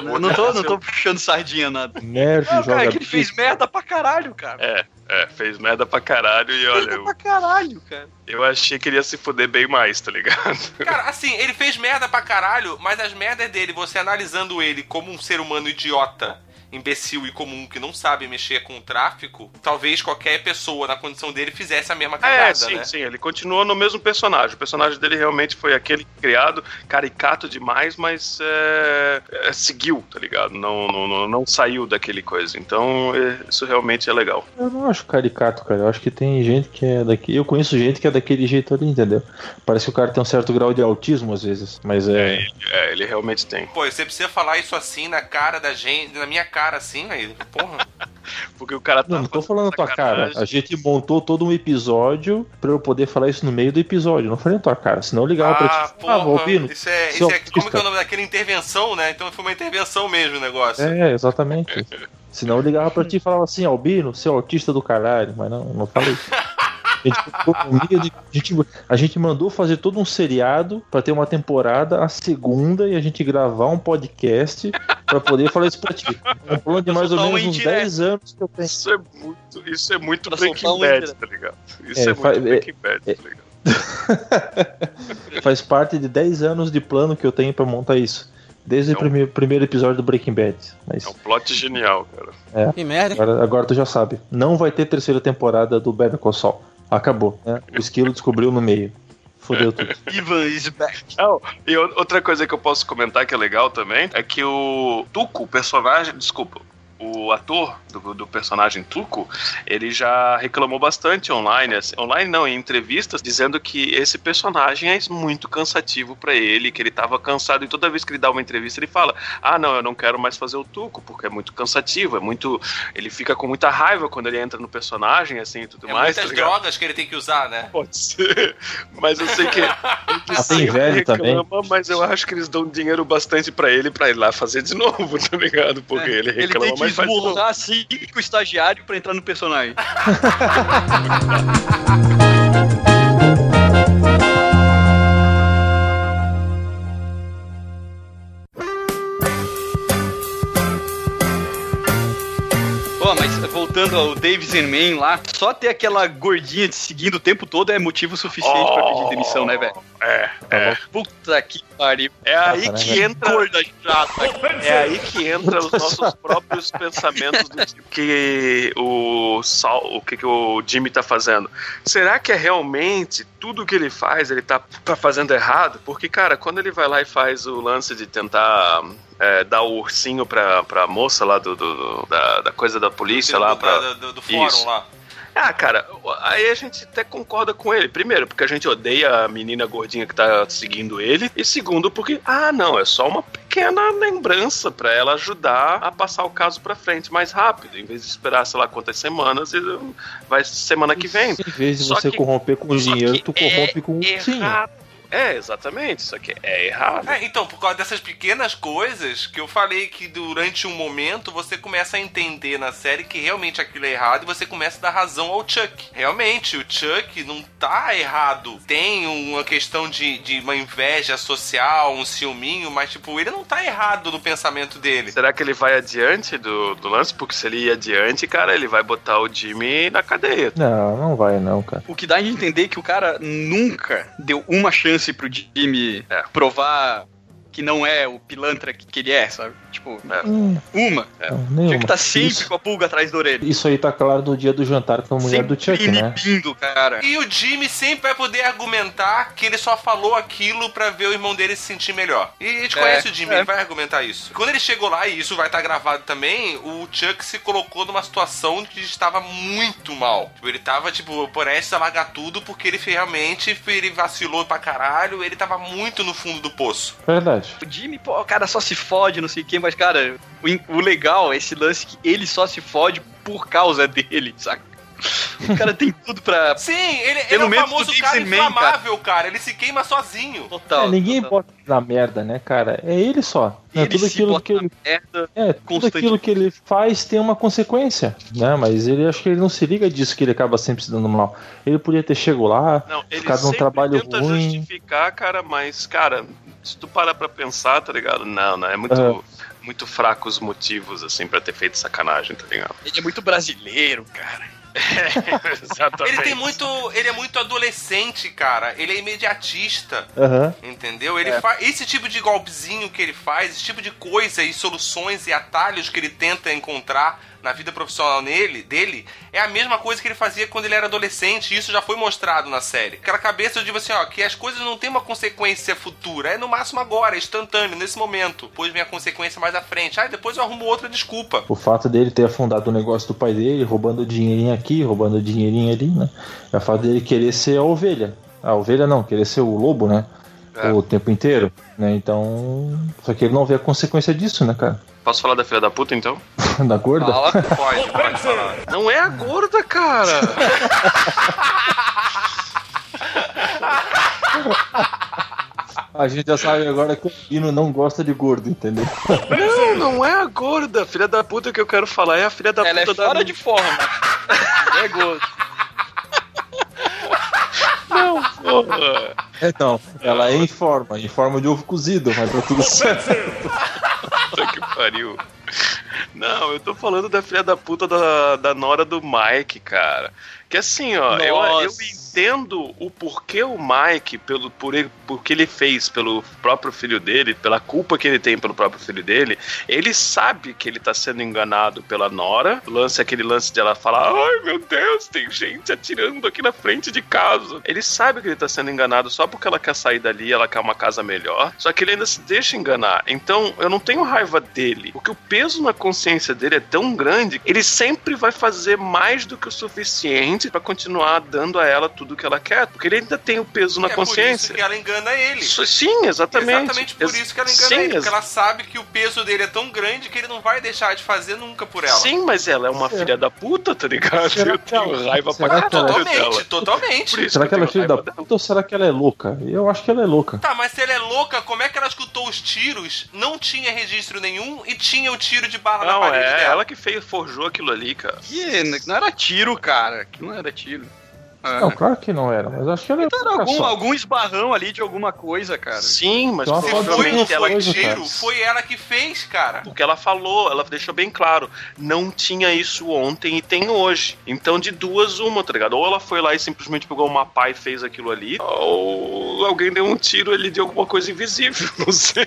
Não, não, tô, não tô puxando sardinha, nada. Nerd, Não, joga cara, que ele fez merda pra caralho, cara. É, é, fez merda pra caralho e olha, merda eu, pra caralho, cara. eu achei que ele ia se fuder bem mais, tá ligado? Cara, assim, ele fez merda pra caralho, mas as merdas dele, você analisando ele como um ser humano idiota imbecil e comum que não sabe mexer com o tráfico, talvez qualquer pessoa na condição dele fizesse a mesma É, cagada, sim, né? sim, ele continuou no mesmo personagem. O personagem dele realmente foi aquele criado, caricato demais, mas é, é, seguiu, tá ligado? Não, não, não, não saiu daquele coisa. Então, é, isso realmente é legal. Eu não acho caricato, cara. Eu acho que tem gente que é daqui. Eu conheço gente que é daquele jeito ali, entendeu? Parece que o cara tem um certo grau de autismo às vezes. Mas é. Ele, é, ele realmente tem. Pô, você precisa falar isso assim na cara da gente, na minha cara assim, aí, porra. Porque o cara tá. Não, não tô falando na tua cara. A gente montou todo um episódio pra eu poder falar isso no meio do episódio. Não falei na tua cara. Senão eu ligava pra Ah, ti. porra, Ah, Valpino. isso é, isso é como que é o nome daquela intervenção, né? Então foi uma intervenção mesmo o negócio. É, exatamente. Senão eu ligava pra ti e falava assim, Albino, seu autista do caralho. Mas não, não falei. A gente, ficou com medo de- a gente- a gente mandou fazer todo um seriado pra ter uma temporada, a segunda, e a gente gravar um podcast pra poder falar isso pra ti. Um plano de mais ou um menos uns indireto. 10 anos que eu tenho. Isso é muito, isso é muito Pra Breaking um Bad, tá ligado? Isso É, é, muito é- Breaking Bad, tá ligado? Faz parte de 10 anos de plano que eu tenho pra montar isso. Desde o Então- primeiro, primeiro episódio do Breaking Bad. Mas É um plot genial, cara. Que merda. agora, agora tu já sabe. Não vai ter terceira temporada do Better Call Saul. Acabou. Né? O esquilo descobriu no meio. Fodeu tudo. Ivan is back. Não, e outra coisa que eu posso comentar que é legal também é que o Tuco, o personagem, desculpa, o ator do, do personagem Tuco, ele já reclamou bastante online, assim, online não, em entrevistas, dizendo que esse personagem é muito cansativo pra ele, que ele tava cansado e toda vez que ele dá uma entrevista ele fala: "Ah, não, eu não quero mais fazer o Tuco porque é muito cansativo, é muito, ele fica com muita raiva quando ele entra no personagem assim e tudo É mais". tá muitas ligado? drogas que ele tem que usar, né? Pode ser, mas eu sei que ele Ah, tem sempre velho também. reclama, mas eu acho que eles dão dinheiro bastante pra ele pra ir lá fazer de novo, tá ligado? Porque É, ele Ele reclama, tem esmurrar cinco estagiários pra entrar no personagem. voltando ao Davis and Man lá, só ter aquela gordinha te seguindo o tempo todo é motivo suficiente pra pedir demissão, né, velho? É, é. Puta que pariu. É aí Nossa, que né, entra. Gorda chata. É aí que entra os nossos próprios pensamentos do tipo que o Sal, o que, que o Jimmy tá fazendo. Será que é realmente tudo que ele faz, ele tá, tá fazendo errado? Porque, cara, quando ele vai lá e faz o lance de tentar é, dar o ursinho pra, pra moça lá do, do- da, da coisa da polícia lá, do, pra, do, do- do fórum Isso. lá. Ah, cara, aí a gente até concorda com ele. Primeiro, porque a gente odeia a menina gordinha que tá seguindo ele. E segundo, porque, ah, não, é só uma pequena lembrança pra ela ajudar a passar o caso pra frente mais rápido. Em vez de esperar, sei lá, quantas semanas, vai semana que vem. Em vez de Só você que- corromper com dinheiro, tu corrompe com um sim. Errado. É, exatamente. Só que é errado. É, então, por causa dessas pequenas coisas que eu falei que durante um momento você começa a entender na série que realmente aquilo é errado e você começa a dar razão ao Chuck. Realmente, o Chuck não tá errado. Tem uma questão de, de uma inveja social, um ciúminho, mas, tipo, ele não tá errado no pensamento dele. Será que ele vai adiante do, do lance? Porque se ele ir adiante, cara, ele vai botar o Jimmy na cadeia. Não, não vai não, cara. O que dá a entender que o cara nunca deu uma chance pro Jimmy É. provar que não é o pilantra que que ele é, sabe? Tipo, Hum, uma. É. não, Tinha nenhuma. que tá sempre Isso, com a pulga atrás da orelha. isso aí tá claro no dia do jantar com a mulher do sempre Chuck, né? inibindo, cara. E o Jimmy sempre vai poder argumentar que ele só falou aquilo pra ver o irmão dele se sentir melhor. E a gente É, conhece o Jimmy, é. ele vai argumentar isso. Quando ele chegou lá, e isso vai estar gravado também, o Chuck se colocou numa situação que estava muito mal. Tipo, ele tava, tipo, prestes a largar tudo porque ele realmente ele vacilou pra caralho, ele tava muito no fundo do poço. Verdade. O Jimmy, pô, o cara só se fode, não sei o quê, mas, cara, o, o legal é esse lance que ele só se fode por causa dele, saca? O cara tem tudo pra. Sim, ele, ele é o famoso cara inflamável, cara. Ele se queima sozinho. Total. É, ninguém total. bota na merda, né, cara? É ele só. É, Ele tudo se aquilo bota que ele merda. É, tudo aquilo que ele faz tem uma consequência, né? Mas ele acho que ele não se liga disso que ele acaba sempre se dando mal. Ele podia ter chegado lá, Não, ele ficado num sempre trabalho tenta ruim. justificar, cara, mas, cara, se tu parar pra pensar, tá ligado? Não, não, é muito, Aham. muito fraco os motivos, assim, pra ter feito sacanagem, tá ligado? Ele é muito brasileiro, cara. Exatamente. Ele tem muito. Ele é muito adolescente, cara. Ele é imediatista. Aham. Entendeu? Ele É. faz esse tipo de golpezinho que ele faz, esse tipo de coisa e soluções e atalhos que ele tenta encontrar na vida profissional nele, dele, é a mesma coisa que ele fazia quando ele era adolescente, e isso já foi mostrado na série. Aquela cabeça de assim, ó, que as coisas não têm uma consequência futura, é no máximo agora, é instantâneo, nesse momento. Depois vem a consequência mais à frente. Ah, depois eu arrumo outra desculpa. O fato dele ter afundado o negócio do pai dele, roubando dinheirinho aqui, roubando dinheirinho ali, né? É o fato dele querer ser a ovelha. A ovelha não, querer ser o lobo, né? O tempo inteiro, né? Então. Só que ele não vê a consequência disso, né, cara? Posso falar da filha da puta, então? da gorda? Fala. Pode, pode falar. Não é a gorda, cara! A gente já sabe agora que o Pino não gosta de gordo, entendeu? Não, não é a gorda. Filha da puta que eu quero falar é a filha da Ela é puta da. fora de forma. é gosto. Não, porra. Então, ela é em forma, em forma de ovo cozido, mas tá tudo certo. Puta que pariu. Não, eu tô falando da filha da puta da, da Nora do Mike, cara. Que assim, ó, eu, eu Nossa. Entendo o porquê o Mike, pelo, por ele, por que ele fez pelo próprio filho dele, pela culpa que ele tem pelo próprio filho dele, ele sabe que ele tá sendo enganado pela Nora. Lance é aquele lance de ela falar: Ai meu Deus, tem gente atirando aqui na frente de casa. Ele sabe que ele tá sendo enganado só porque ela quer sair dali, ela quer uma casa melhor. Só que ele ainda se deixa enganar. Então eu não tenho raiva dele, porque o peso na consciência dele é tão grande, ele sempre vai fazer mais do que o suficiente pra continuar dando a ela tudo que ela quer, porque ele ainda tem o peso na é por isso consciência. que ela engana ele. Sim, exatamente. Exatamente por isso que ela engana Sim, ele, porque ela sabe que o peso dele é tão grande que ele não vai deixar de fazer nunca por ela. Sim, mas ela é uma filha da puta, tá ligado? Será Eu que ela- tenho raiva pra será que ela- caralho Totalmente, dela. totalmente. Por isso Será que ela é eu filha da puta ou será que ela é louca? Eu acho que ela é louca. Tá, mas se ela é louca, como é que ela escutou os tiros, não tinha registro nenhum e tinha o tiro de bala na Não, parede é dela? ela que fez, forjou aquilo ali, cara. Que não era tiro, cara. Que não era tiro. Ah. Não, claro que não era, mas acho que ela é Então era algum, algum esbarrão ali de alguma coisa, cara. Sim, mas Então, Se foi não coisa, foi ela que fez, cara. Porque ela falou, ela deixou bem claro, não tinha isso ontem e tem hoje. Então, de duas, uma, tá ligado? Ou ela foi lá e simplesmente pegou uma pá e fez aquilo ali, ou alguém deu um tiro ali de alguma coisa invisível, não sei.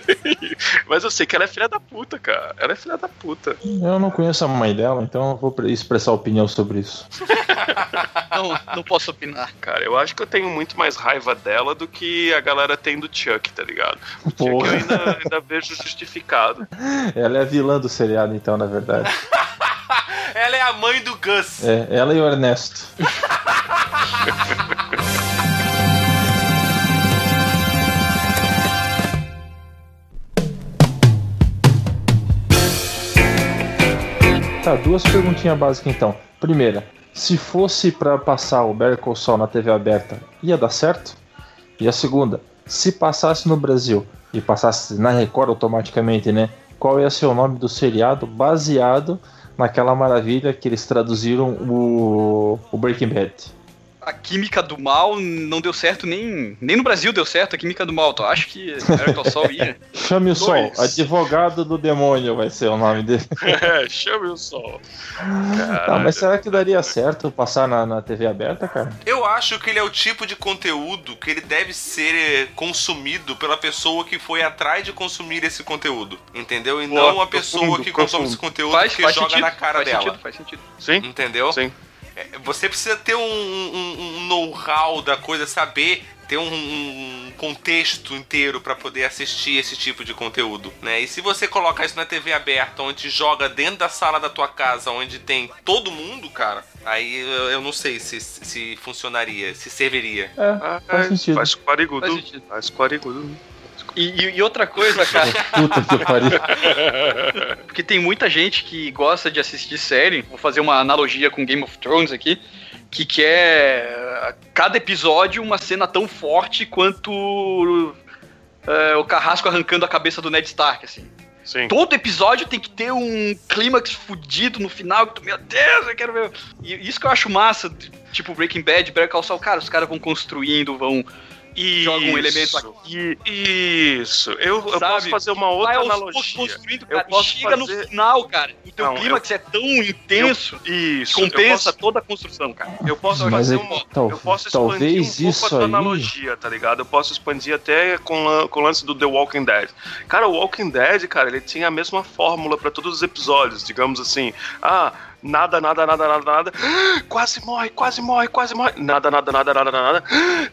Mas eu sei que ela é filha da puta, cara. Ela é filha da puta. Eu não conheço a mãe dela, então eu vou pre- expressar opinião sobre isso. Não, não posso opinar. Cara, eu acho que eu tenho muito mais raiva dela do que a galera tem do Chuck, tá ligado? O Chuck eu Porra. ainda, ainda vejo justificado. Ela é a vilã do seriado, então, na verdade. Ela é a mãe do Gus. É, ela e o Ernesto. Tá, duas perguntinhas básicas então. Primeira, se fosse pra passar o Better Saul na TV aberta, ia dar certo? E a segunda, se passasse no Brasil e passasse na Record automaticamente, né? Qual ia ser o nome do seriado baseado naquela maravilha que eles traduziram o, o Breaking Bad? A química do mal não deu certo nem, nem no Brasil deu certo a química do mal. Então acho que Better Call Saul ia. Chame o Sol, Dois. advogado do demônio vai ser o nome dele. É, chame o sol. Tá, mas será que daria certo passar na, na TV aberta, cara? Eu acho que ele é o tipo de conteúdo que ele deve ser eh, consumido pela pessoa que foi atrás de consumir esse conteúdo. Entendeu? E Boa, não a pessoa profundo, que consome profundo. esse conteúdo Faz, que faz joga sentido, na cara faz dela. sentido, faz sentido. Sim? Entendeu? Sim. É, Você precisa ter um, um- um know-how da coisa, saber ter um, um contexto inteiro pra poder assistir esse tipo de conteúdo, né? E se você colocar isso na TV aberta, onde joga dentro da sala da tua casa, onde tem todo mundo, cara, aí eu, eu não sei se, se funcionaria, se serviria. É, Ah, faz sentido. Faz quarigudo. Faz. Faz quarigudo. E, e- e outra coisa, cara, Puta que pariu. porque tem muita gente que gosta de assistir série, vou fazer uma analogia com Game of Thrones aqui, que quer cada episódio uma cena tão forte quanto é, o Carrasco arrancando a cabeça do Ned Stark, assim. Sim. Todo episódio tem que ter um clímax fudido no final, que tu, meu Deus, eu quero ver. E isso que eu acho massa, tipo Breaking Bad, Better Call Saul, cara, os caras vão construindo, vão joga um elemento aqui. Isso. Eu, eu posso fazer uma outra Vai analogia. construindo, Eu cara, e posso chega fazer- no final, cara. O teu Não, clímax é tão intenso Isso. que eu compensa posso- toda a construção, cara. Eu posso Mas fazer é- uma. tal- eu posso expandir talvez um pouco isso a tua aí- analogia, tá ligado? Eu posso expandir até com, com o lance do The Walking Dead. Cara, o Walking Dead, cara, ele tinha a mesma fórmula pra todos os episódios, digamos assim. Ah. Nada, nada, nada, nada, nada. Quase morre, quase morre, quase morre. Nada, nada, nada, nada, nada.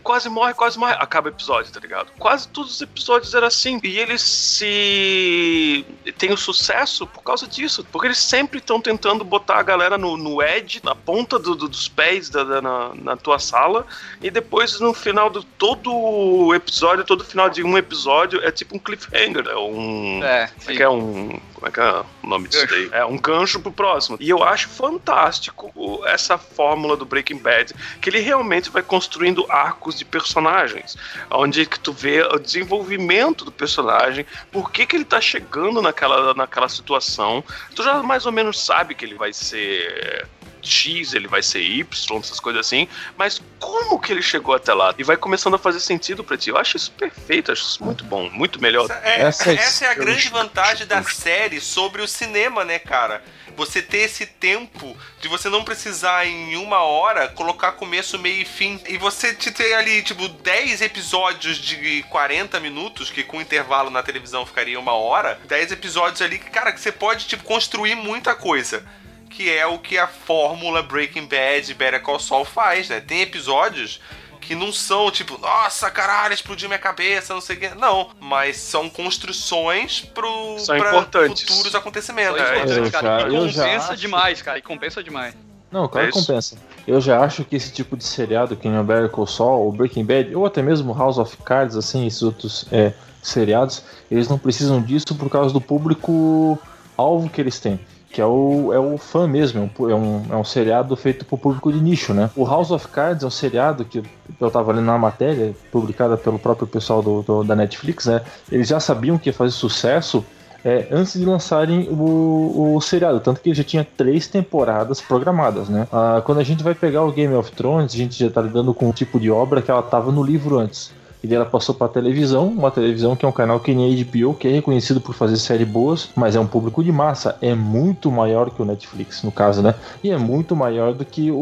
Quase morre, quase morre. Acaba o episódio, tá ligado? Quase todos os episódios eram assim. E eles se. têm o sucesso por causa disso. Porque eles sempre estão tentando botar a galera no, no edge, na ponta do- do- dos pés da, da- na, na tua sala. E depois, no final do todo episódio, todo final de um episódio, é tipo um cliffhanger. É um. É, Como é que é um. Como é que é o nome disso daí? É um gancho pro próximo. E eu acho fantástico o- essa fórmula do Breaking Bad, que ele realmente vai construindo arcos de personagens, onde que tu vê o desenvolvimento do personagem, por que, que ele tá chegando naquela, naquela situação. Tu já mais ou menos sabe que ele vai ser. X, ele vai ser Y, essas coisas assim, mas como que ele chegou até lá? E vai começando a fazer sentido pra ti. Eu acho isso perfeito, acho isso muito bom, muito melhor. É, Essa essa, é- é a grande vantagem da série sobre o cinema, né, cara? Você ter esse tempo de você não precisar em uma hora colocar começo, meio e fim. E você te ter ali, tipo, 10 episódios de 40 minutos, que com intervalo na televisão ficaria uma hora. 10 episódios ali que, cara, que você pode, tipo, construir muita coisa. Que é o que a fórmula Breaking Bad e Better Call Saul faz, né? Tem episódios que não são tipo, nossa, caralho, explodiu minha cabeça, não sei o quê. Não, mas são construções pro, São pra importantes. futuros acontecimentos. É, importante, eu cara. já- E eu já compensa acho- demais, cara. E compensa demais. Não, claro É que compensa. Eu já acho que esse tipo de seriado, que nem o Better Call Saul, ou Breaking Bad, ou até mesmo House of Cards, assim, esses outros é, seriados, eles não precisam disso por causa do público alvo que eles têm. Que é o, é o fã mesmo, é um, é, um, é um seriado feito pro público de nicho, né? O House of Cards é um seriado que eu tava lendo na matéria, publicada pelo próprio pessoal do, do- da Netflix, né? Eles já sabiam que ia fazer sucesso é, antes de lançarem o, o seriado, tanto que ele já tinha três temporadas programadas, né? Ah, quando a gente vai pegar o Game of Thrones, a gente já tá lidando com um tipo de obra que ela tava no livro antes. E daí ela passou pra televisão, uma televisão que é um canal que nem a HBO, que é reconhecido por fazer séries boas, mas é um público de massa, é muito maior que o Netflix, no caso, né? E é muito maior do que o,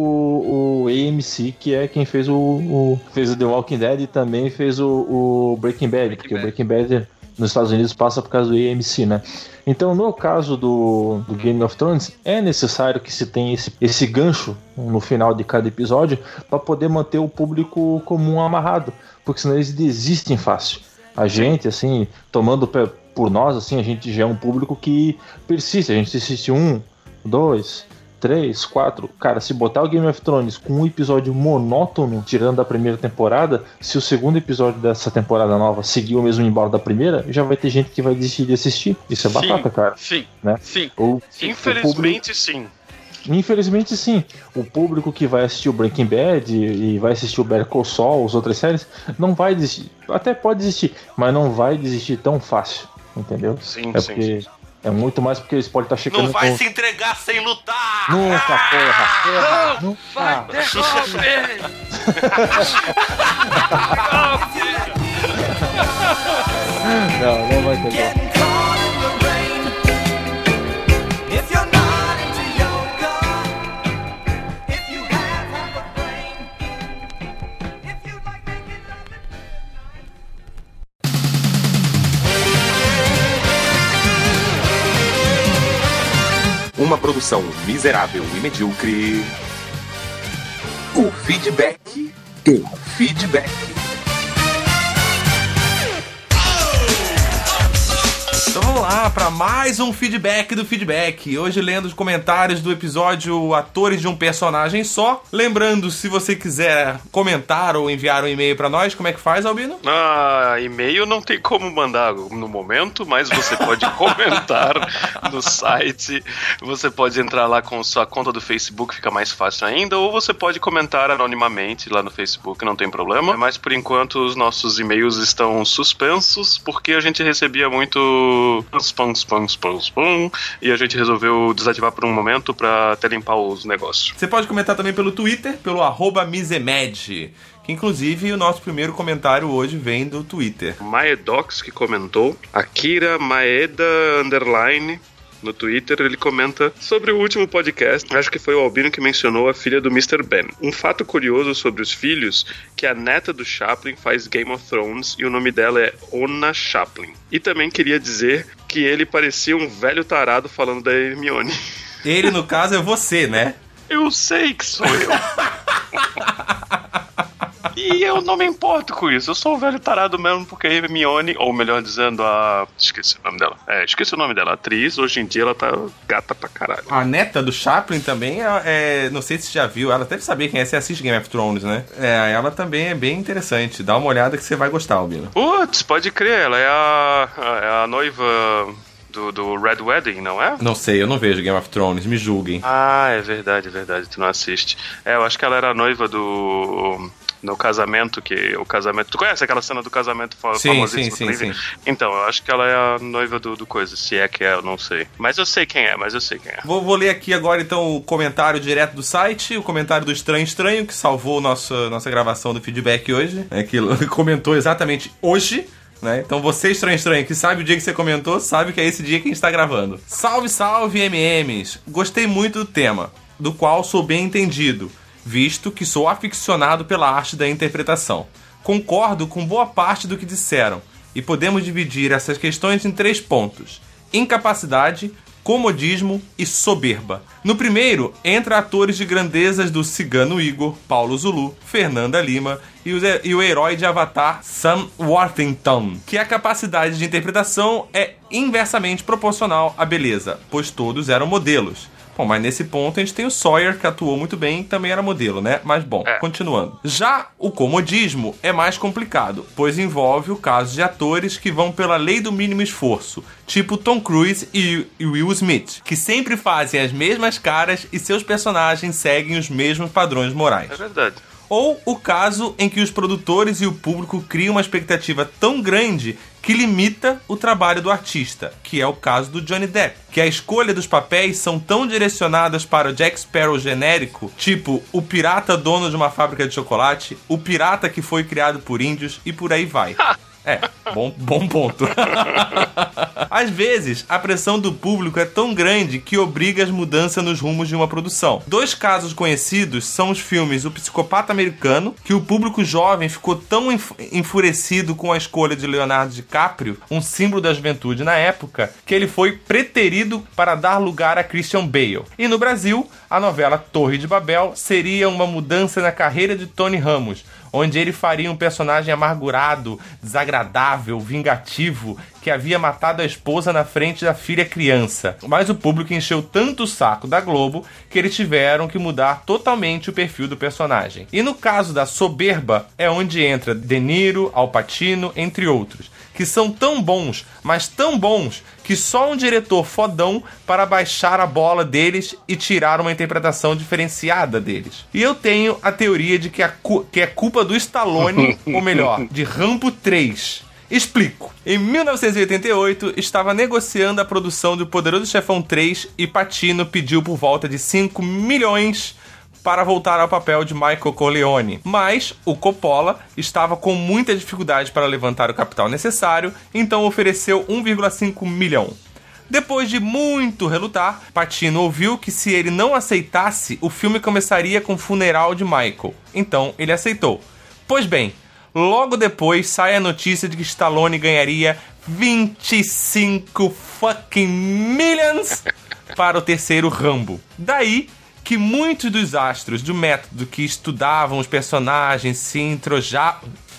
o AMC, que é quem fez o, o- fez o The Walking Dead e também fez o, o Breaking Bad, porque o Breaking Bad nos Estados Unidos passa por causa do AMC, né? Então, no caso do, do Game of Thrones, é necessário que se tenha esse, esse gancho no final de cada episódio para poder manter o público comum amarrado, porque senão eles desistem fácil. A gente, assim, tomando por nós, assim, a gente já é um público que persiste. A gente assiste um, dois, três, quatro. Cara, se botar o Game of Thrones com um episódio monótono, tirando da primeira temporada, se o segundo episódio dessa temporada nova seguir o mesmo embalo da primeira, já vai ter gente que vai desistir de assistir. Isso é Sim. batata, cara. Sim, Né? sim. O, o público- Infelizmente, sim. Infelizmente, sim. O público que vai assistir o Breaking Bad e vai assistir o Better Call Saul, as outras séries, não vai desistir. Até pode desistir, mas não vai desistir tão fácil, entendeu? Sim, É sim, porque é muito mais porque eles podem estar checando. Não vai com- se entregar sem lutar! Nunca, porra! porra Não, vai, nunca. derrube! Não, não vai ter Uma produção miserável e medíocre. O feedback. O feedback. Lá para mais um feedback do feedback. Hoje lendo os comentários do episódio Atores de um Personagem Só. Lembrando, se você quiser comentar ou enviar um e-mail para nós, como é que faz, Albino? Ah, e-mail não tem como mandar no momento, mas você pode comentar no site. Você pode entrar lá com sua conta do Facebook, fica mais fácil ainda, ou você pode comentar anonimamente lá no Facebook, não tem problema. Mas por enquanto os nosos e-mails estão suspensos porque a gente recebia muito spam, spam, spam, spam. E a gente resolveu desativar por um momento pra até limpar os negócios. Você pode comentar também pelo Twitter, pelo arroba Misemed. Que inclusive o nosso primeiro comentário hoje vem do Twitter. Maedox que comentou, Akira Maeda Underline no Twitter, ele comenta sobre o último podcast. Acho que foi o Albino que mencionou a filha do Mr. Ben. Um fato curioso sobre os filhos que a neta do Chaplin faz Game of Thrones e o nome dela é Ona Chaplin. E também queria dizer que ele parecia um velho tarado falando da Hermione. Ele, no caso, é você, né? Eu sei que sou eu. E eu não me importo com isso. Eu sou um velho tarado mesmo, porque a Hermione, ou melhor dizendo, a. Esqueci o nome dela. É, esqueci o nome dela. A atriz, hoje em dia, ela tá gata pra caralho. A neta do Chaplin também é, é- Não sei se você já viu, ela deve saber quem é. Você assiste Game of Thrones, né? É, ela também é bem interessante. Dá uma olhada que você vai gostar, Albino. Putz, pode crer, ela é a, a- é a noiva do, do Red Wedding, não é? Não sei, eu não vejo Game of Thrones, me julguem. Ah, é verdade, é verdade, tu não assiste. É, eu acho que ela era a noiva do. No casamento, que o casamento. Tu conhece aquela cena do casamento fa Sim, famosíssima sim, do sim, sim. Então, eu acho que ela é a noiva do, do coisa, se é que é, eu não sei. Mas eu sei quem é, mas eu sei quem é. Vou, vou ler aqui agora então o comentário direto do site, o comentário do Estranho Estranho, que salvou nossa, nossa gravação do feedback hoje, né, que comentou exatamente hoje. Né? Então você, Estranho Estranho, que sabe o dia que você comentou, sabe que é esse dia que a gente está gravando. Salve, salve, MMs! Gostei muito do tema, do qual sou bem entendido, visto que sou aficionado pela arte da interpretação. Concordo com boa parte do que disseram, e podemos dividir essas questões em três pontos: incapacidade, comodismo e soberba. No primeiro, entra atores de grandezas do Cigano Igor, Paulo Zulu, Fernanda Lima e o, herói de Avatar, Sam Worthington, que a capacidade de interpretação é inversamente proporcional à beleza, pois todos eram modelos. Bom, mas nesse ponto a gente tem o Sawyer, que atuou muito bem e também era modelo, né? Mas bom, continuando. Já o comodismo é mais complicado, pois envolve o caso de atores que vão pela lei do mínimo esforço, tipo Tom Cruise e e Will Smith, que sempre fazem as mesmas caras e seus personagens seguem os mesmos padrões morais. É verdade. Ou o caso em que os produtores e o público criam uma expectativa tão grande que limita o trabalho do artista, que é o caso do Johnny Depp. Que a escolha dos papéis são tão direcionadas para o Jack Sparrow genérico, tipo o pirata dono de uma fábrica de chocolate, o pirata que foi criado por índios e por aí vai. É, bom, bom ponto. Às vezes, a pressão do público é tão grande que obriga as mudanças nos rumos de uma produção. Dois casos conhecidos são os filmes O Psicopata Americano, que o público jovem ficou tão enf- enfurecido com a escolha de Leonardo DiCaprio, um símbolo da juventude na época, que ele foi preterido para dar lugar a Christian Bale. E no Brasil, a novela Torre de Babel seria uma mudança na carreira de Tony Ramos, onde ele faria um personagem amargurado, desagradável, vingativo, que havia matado a esposa na frente da filha criança. Mas o público encheu tanto o saco da Globo que eles tiveram que mudar totalmente o perfil do personagem. E no caso da soberba, é onde entra De Niro, Al Pacino, entre outros, que são tão bons, mas tão bons, que só um diretor fodão para baixar a bola deles e tirar uma interpretação diferenciada deles. E eu tenho a teoria de que, a que é culpa do Stallone, ou melhor, de Rambo 3. Explico. Em 1988, estava negociando a produção do Poderoso Chefão 3 e Patino pediu por volta de 5 milhões para voltar ao papel de Michael Corleone. Mas o Coppola estava com muita dificuldade para levantar o capital necessário, então ofereceu 1,5 milhão. Depois de muito relutar, Patino ouviu que se ele não aceitasse, o filme começaria com o funeral de Michael. Então ele aceitou. Pois bem, logo depois sai a notícia de que Stallone ganharia 25 fucking millions para o terceiro Rambo. Daí que muitos dos astros do método que estudavam os personagens se introja...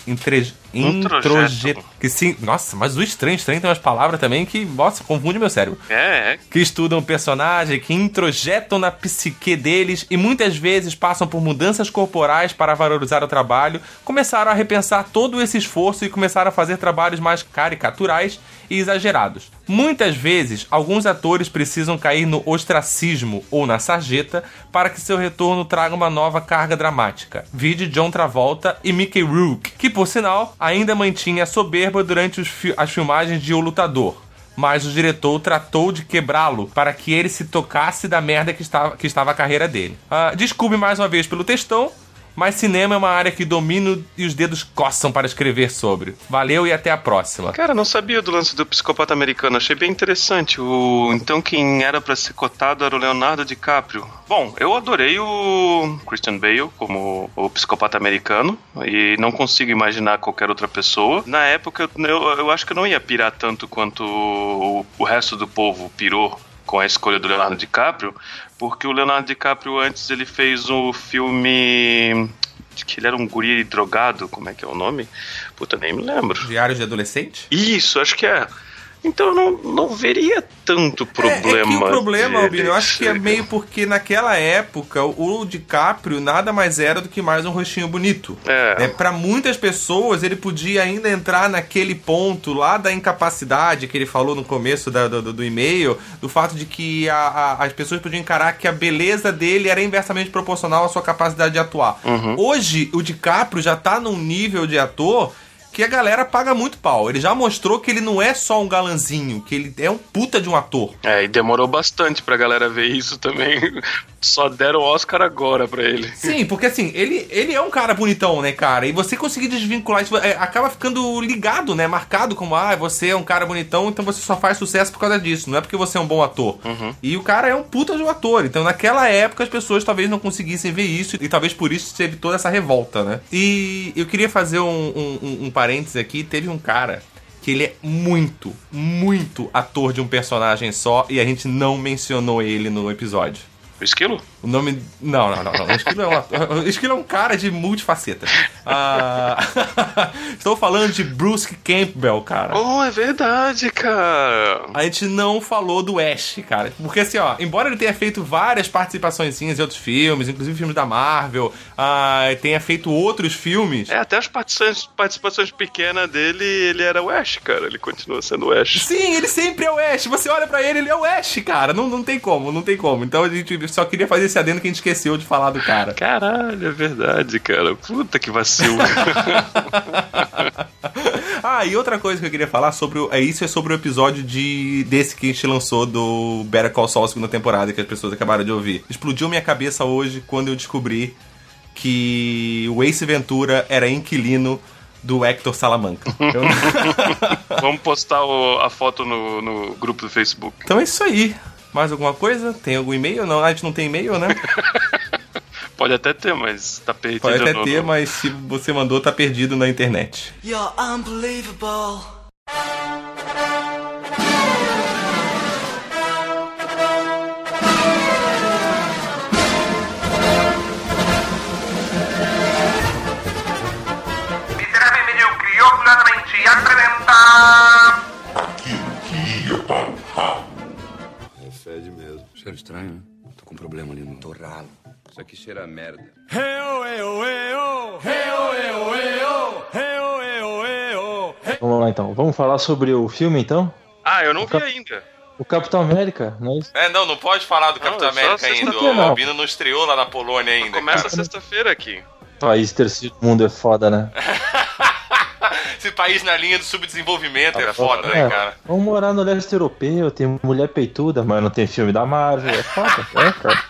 Entre... Introjet... Que sim, nossa, mas o estranho, estranho tem umas palavras também que, nossa, confunde meu cérebro É, é. que estudam o personagem, que introjetam na psique deles e muitas vezes passam por mudanças corporais para valorizar o trabalho, começaram a repensar todo esse esforço e começaram a fazer trabalhos mais caricaturais e exagerados. Muitas vezes, alguns atores precisam cair no ostracismo ou na sarjeta para que seu retorno traga uma nova carga dramática. Vide John Travolta e Mickey Rourke, que por sinal ainda mantinha a soberba durante fi- as filmagens de O Lutador. mas o diretor tratou de quebrá-lo para que ele se tocasse da merda que estava, que estava a carreira dele. Ah, desculpe mais uma vez pelo textão, mas cinema é uma área que domino e os dedos coçam para escrever sobre. Valeu e até a próxima. Cara, não sabia do lance do psicopata americano. Achei bem interessante. O então quem era pra ser cotado era o Leonardo DiCaprio. Bom, eu adorei o Christian Bale como o psicopata americano e não consigo imaginar qualquer outra pessoa. Na época, eu, eu, eu acho que eu não ia pirar tanto quanto o, o resto do povo pirou com a escolha do Leonardo DiCaprio, porque o Leonardo DiCaprio antes ele fez o filme de que ele era um guri drogado, como é que é o nome? Puta, nem me lembro. Diários de Adolescente? Isso, acho que é. Então eu não, não veria tanto problema. É, é que o problema. Albino, eu acho que é meio porque naquela época o DiCaprio nada mais era do que mais um rostinho bonito. É. Né? Para muitas pessoas ele podia ainda entrar naquele ponto lá da incapacidade que ele falou no começo da- do, do- do e-mail, do fato de que a- a- as pessoas podiam encarar que a beleza dele era inversamente proporcional à sua capacidade de atuar. Uhum. Hoje o DiCaprio já tá num nível de ator que a galera paga muito pau. Ele já mostrou que ele não é só um galanzinho, que ele é um puta de um ator. É, e demorou bastante pra galera ver isso também. Só deram o Oscar agora pra ele. Sim, porque assim, ele, ele é um cara bonitão, né, cara? E você conseguir desvincular isso, é, acaba ficando ligado, né? Marcado como, ah, você é um cara bonitão, então você só faz sucesso por causa disso. Não é porque você é um bom ator. E o cara é um puta de um ator. Então naquela época as pessoas talvez não conseguissem ver isso e talvez por isso teve toda essa revolta, né? E eu queria fazer um, um, um- um parênteses aqui. Teve um cara que ele é muito, muito ator de um personagem só e a gente não mencionou ele no episódio. O Esquilo? O nome. Não, não, não. não. O Esquilo é um, ator- o Esquilo é um cara de multifacetas. Ah, Estou falando de Bruce Campbell, cara. Oh, é verdade, cara. A gente não falou do Ash, cara. Porque assim, ó, embora ele tenha feito várias participações em outros filmes, inclusive filmes da Marvel, ah, tenha feito outros filmes. É, até as participações, participações pequenas dele, ele era o Ash, cara. Ele continua sendo o Ash. Sim, ele sempre é o Ash. Você olha pra ele, ele é o Ash, cara. Não, não tem como, não tem como. Então a gente só queria fazer esse adendo que a gente esqueceu de falar do cara. Caralho, é verdade, cara. Puta que vacilo. Ah, e outra coisa que eu queria falar sobre o, é isso é sobre o episódio de desse que a gente lançou do Better Call Saul segunda temporada que as pessoas acabaram de ouvir. Explodiu minha cabeça hoje quando eu descobri que o Ace Ventura era inquilino do Hector Salamanca. Eu Vamos postar o- a foto no, no grupo do Facebook. Então é isso aí. Mais alguma coisa? Tem algum e-mail? Não, a gente não tem e-mail, né? Pode até ter, mas tá perdido. Pode até no- ter, no- mas se você mandou, tá perdido na internet. You're unbelievable. É fede mesmo. Cheiro estranho, né? Tô com um problema ali no torralo. Isso aqui cheira a merda. Vamos lá então. Vamos falar sobre o filme então? Ah, eu não vi Cap- ainda. O Capitão América, não é isso? É, não, não pode falar do Capitão é só América ainda. O não. Albino não estreou lá na Polônia ainda. Começa sexta-feira aqui. País terceiro mundo é foda, né? Esse país na linha do subdesenvolvimento é foda, É, né, cara? Vamos morar no leste europeu, tem mulher peituda, mas não tem filme da Marvel. É foda, é, cara.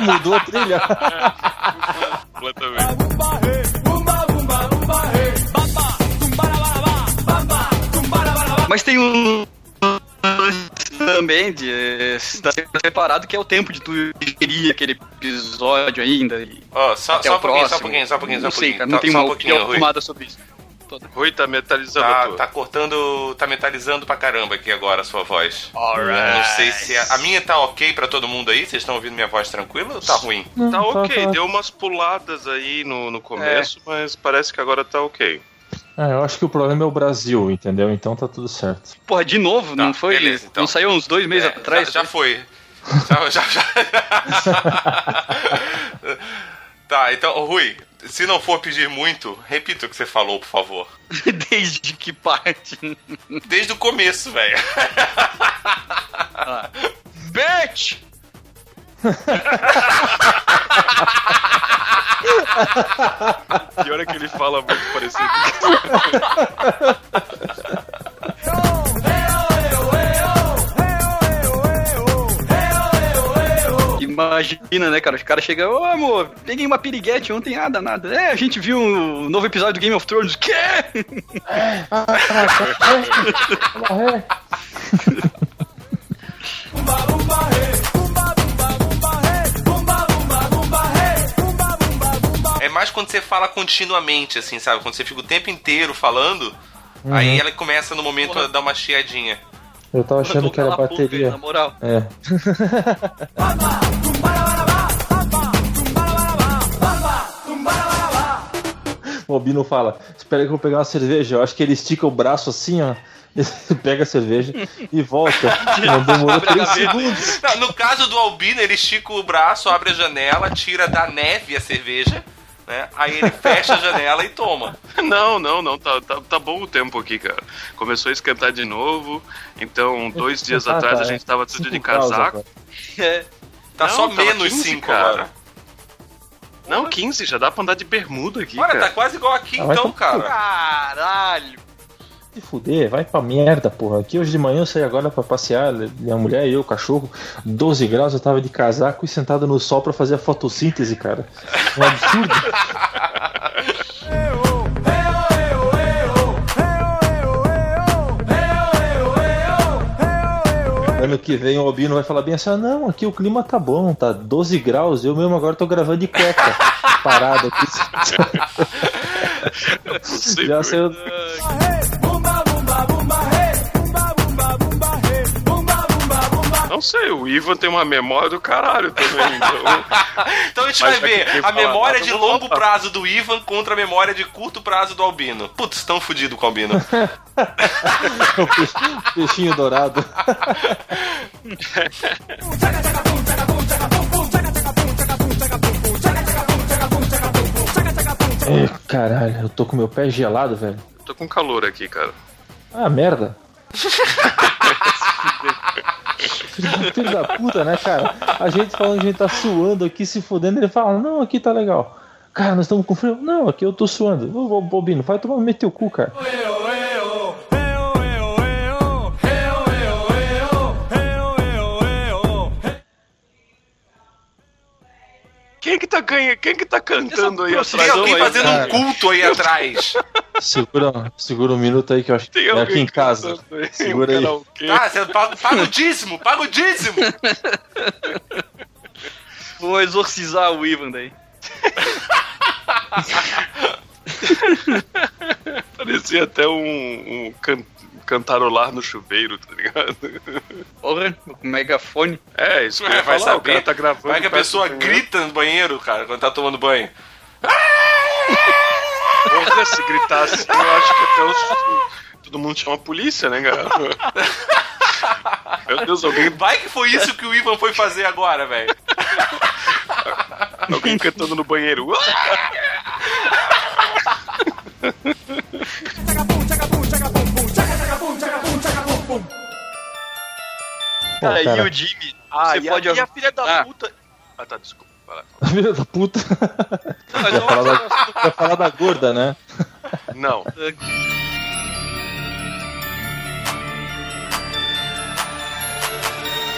Mudou a trilha. Completamente. Mas tem um também de tá separado que é o tempo de tu digerir aquele episódio ainda. Ó, só, até só o um pouquinho, só um pouquinho, só um pouquinho, só um Não sei, pouquinho. cara, não Tá- tem só um uma pouquinho, opinião Rui. formada sobre isso. Rui tá metalizando Tá, tudo. tá cortando, tá metalizando pra caramba aqui agora a sua voz. Alright. Não sei se a, a minha tá ok pra todo mundo aí. Vocês estão ouvindo minha voz tranquila ou tá ruim? Tá ok, deu umas puladas aí no, no começo, mas parece que agora tá ok. É, eu acho que o problema é o Brasil, entendeu? Então tá tudo certo. Porra, de novo, não foi? Tá, beleza, então. Não saiu uns dois meses É, atrás? Já, já foi. Já, já, já. tá, então, Rui, se não for pedir muito, repita o que você falou, por favor. Desde que parte? Desde o começo, velho. Bitch! Pior é que ele fala muito parecido. Imagina, né, cara? Os caras chegam, ô amor, peguei uma piriguete ontem, nada, nada. É, a gente viu um novo episódio do Game of Thrones. Quê? É mais quando você fala continuamente, assim, sabe? Quando você fica o tempo inteiro falando, Uhum. aí ela começa no momento a dar uma chiadinha. Eu tava achando que era bateria. na moral. É. O Albino fala: Espera que eu vou pegar uma cerveja. Eu acho que ele estica o braço assim, ó. Pega a cerveja e volta. Não demorou Abre a 3 gaveta. segundos. Não, no caso do Albino, ele estica o braço, abre a janela, tira da neve a cerveja, né? Aí ele fecha a janela e toma. Não, não, não, tá, tá, tá bom o tempo aqui, cara. Começou a esquentar de novo, então dois dias Ah, atrás tá, a gente tava tudo cinco de casaco. É. Tá Não, só menos 15, 5 cara. agora. Não, 15, já dá pra andar de bermuda aqui, Olha, cara. tá quase igual aqui Ah, então, no cara. Caralho. Se fuder, vai pra merda, porra. Aqui hoje de manhã eu saí agora pra passear, minha mulher e eu, o cachorro, 12 graus, eu tava de casaco e sentado no sol pra fazer a fotossíntese, cara. Um absurdo. Ano que vem o Albino vai falar bem assim: ah, não, aqui o clima tá bom, tá 12 graus, eu mesmo agora tô gravando de cueca, parado aqui. Já saiu. Não sei, o Ivan tem uma memória do caralho também. Então... Então a gente Mas vai que ver a memória nada, de longo falar. prazo do Ivan contra a memória de curto prazo do Albino. Putz, tão fudido com o Albino. o peixinho dourado. Ih, caralho, eu tô com meu pé gelado, velho. Tô com calor aqui, cara. Ah, merda. Filho da puta, né, cara? A gente falando que a gente tá suando aqui, se fudendo, ele fala, não, aqui tá legal. Cara, nós estamos com frio. Não, aqui eu tô suando. Ô, Bobino, vai tomar meter o cu, cara. Quem que tá, ganha... Quem que tá cantando aí Tem atrás? alguém aí, fazendo cara? um culto aí atrás. Segura, segura um minuto aí que eu acho que Tem é alguém aqui em casa. aí, Segura aí. Tá, você paga, paga o dízimo, paga o dízimo. Vou exorcizar o Ivan daí. Parecia até um, um can- cantarolar no chuveiro, tá ligado? Porra, com megafone. É, isso que É, vai falar, o saber. cara tá gravando. Vai que a pessoa grita no banheiro, cara, quando tá tomando banho. Porra, se gritasse, eu acho que até os... Todo mundo chama a polícia, né, cara? Meu Deus, alguém, Vai que foi isso que o Ivan foi fazer agora, velho. alguém cantando no banheiro. Pô, Cara, e cara, o Jimmy? Ah, você e, pode a, e a filha da Ah. puta. Ah, tá, desculpa. Vai lá. filha da puta. Não, não- falar da, ia falar da gorda, né? Não,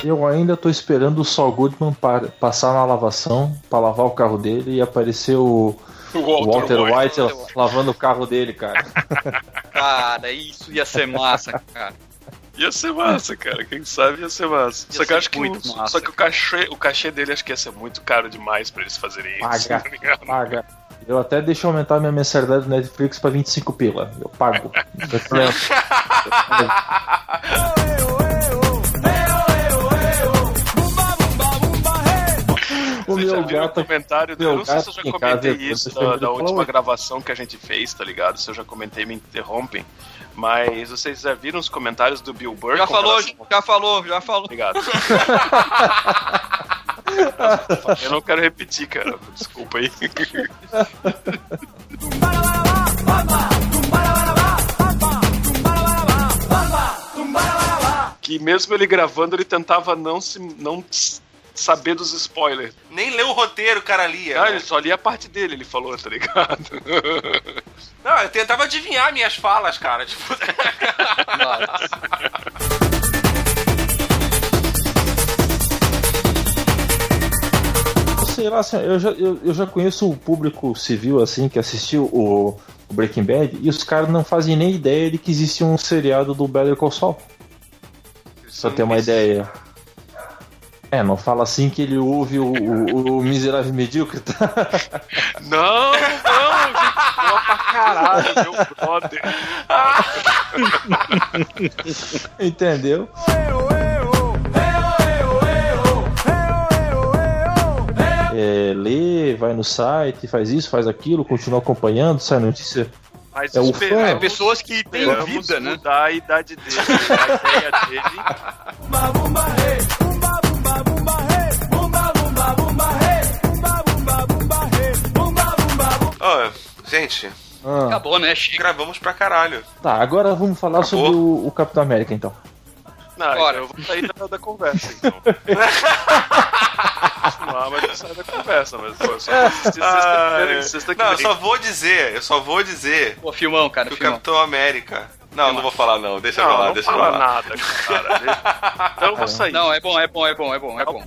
Eu ainda tô esperando o Saul Goodman pa- passar na lavação pra lavar o carro dele e aparecer o Walter, Walter White. White lavando o carro dele, cara. Cara, isso ia ser massa, cara. Ia ser massa, cara. Quem sabe ia ser massa. Ia só que eu acho que, muito o, massa, só que o cachê, o cachê dele acho que ia ser muito caro demais pra eles fazerem isso. Paga, tá paga. Eu até deixo aumentar minha mensalidade do Netflix pra 25 pila. Eu pago. Não já viram o comentário do... meu Eu não sei se eu já comentei casa, isso da, da última gravação que a gente fez, tá ligado? Se eu já comentei, me interrompem. Mas vocês já viram os comentários do Bill Burr? Já falou, relação- já falou, já falou. Obrigado. Eu não quero repetir, cara. Desculpa aí. Que mesmo ele gravando, ele tentava não se não saber dos spoilers. Nem leu o roteiro, o cara lia. Ah, né? ele só lia a parte dele, ele falou, tá ligado? Não, eu tentava adivinhar minhas falas, cara. Tipo, Sei lá, assim, eu já, eu, eu já conheço o público civil assim que assistiu o, o Breaking Bad e os caras não fazem nem ideia de que existe um seriado do Better Call Saul. Só ter uma ideia. É, não fala assim que ele ouve o, o, o miserável medíocre, tá? Não, não, gente, boa pra caralho, meu brother. Entendeu? É, lê, vai no site, faz isso, faz aquilo, continua acompanhando, sai notícia. Mas É fã. É pessoas que têm vida, né? mudar a idade dele, a ideia dele. Gente, Ah, Acabou, né? Chega. gravamos pra caralho. tá, agora vamos falar sobre o, o Capitão América então. Não, Bora. eu vou sair da, da conversa, então. Não, mas eu saio da conversa, mas pô, só assistir Ah, sexta-feira, é. sexta que não, eu só vou dizer, eu só vou dizer Pô, filmão, cara, que o filmão. Capitão América. Não, não vou falar não, deixa Não, pra lá, não deixa pra fala lá. nada, cara. Deixa- Então eu vou sair. Não, é bom, é bom, é bom, é bom, é bom.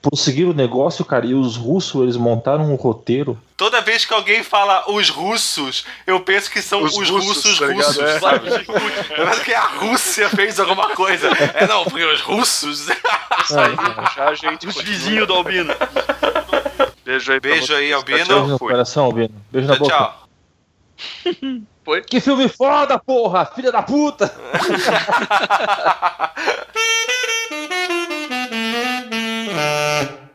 Prosseguiram o negócio, cara, e os russos eles montaram um roteiro. Toda vez que alguém fala os russos, eu penso que são os, Os russos russos, russos, tá ligado? É. sabe? Eu penso que a Rússia fez alguma coisa. É não, porque os russos. Já a gente Os vizinhos do Albino. Beijo aí Beijo aí, Albino. Beijo no coração, Albino. Beijo na Tchau, boca. tchau. Foi? Que filme foda, porra! Filha da puta! Uh...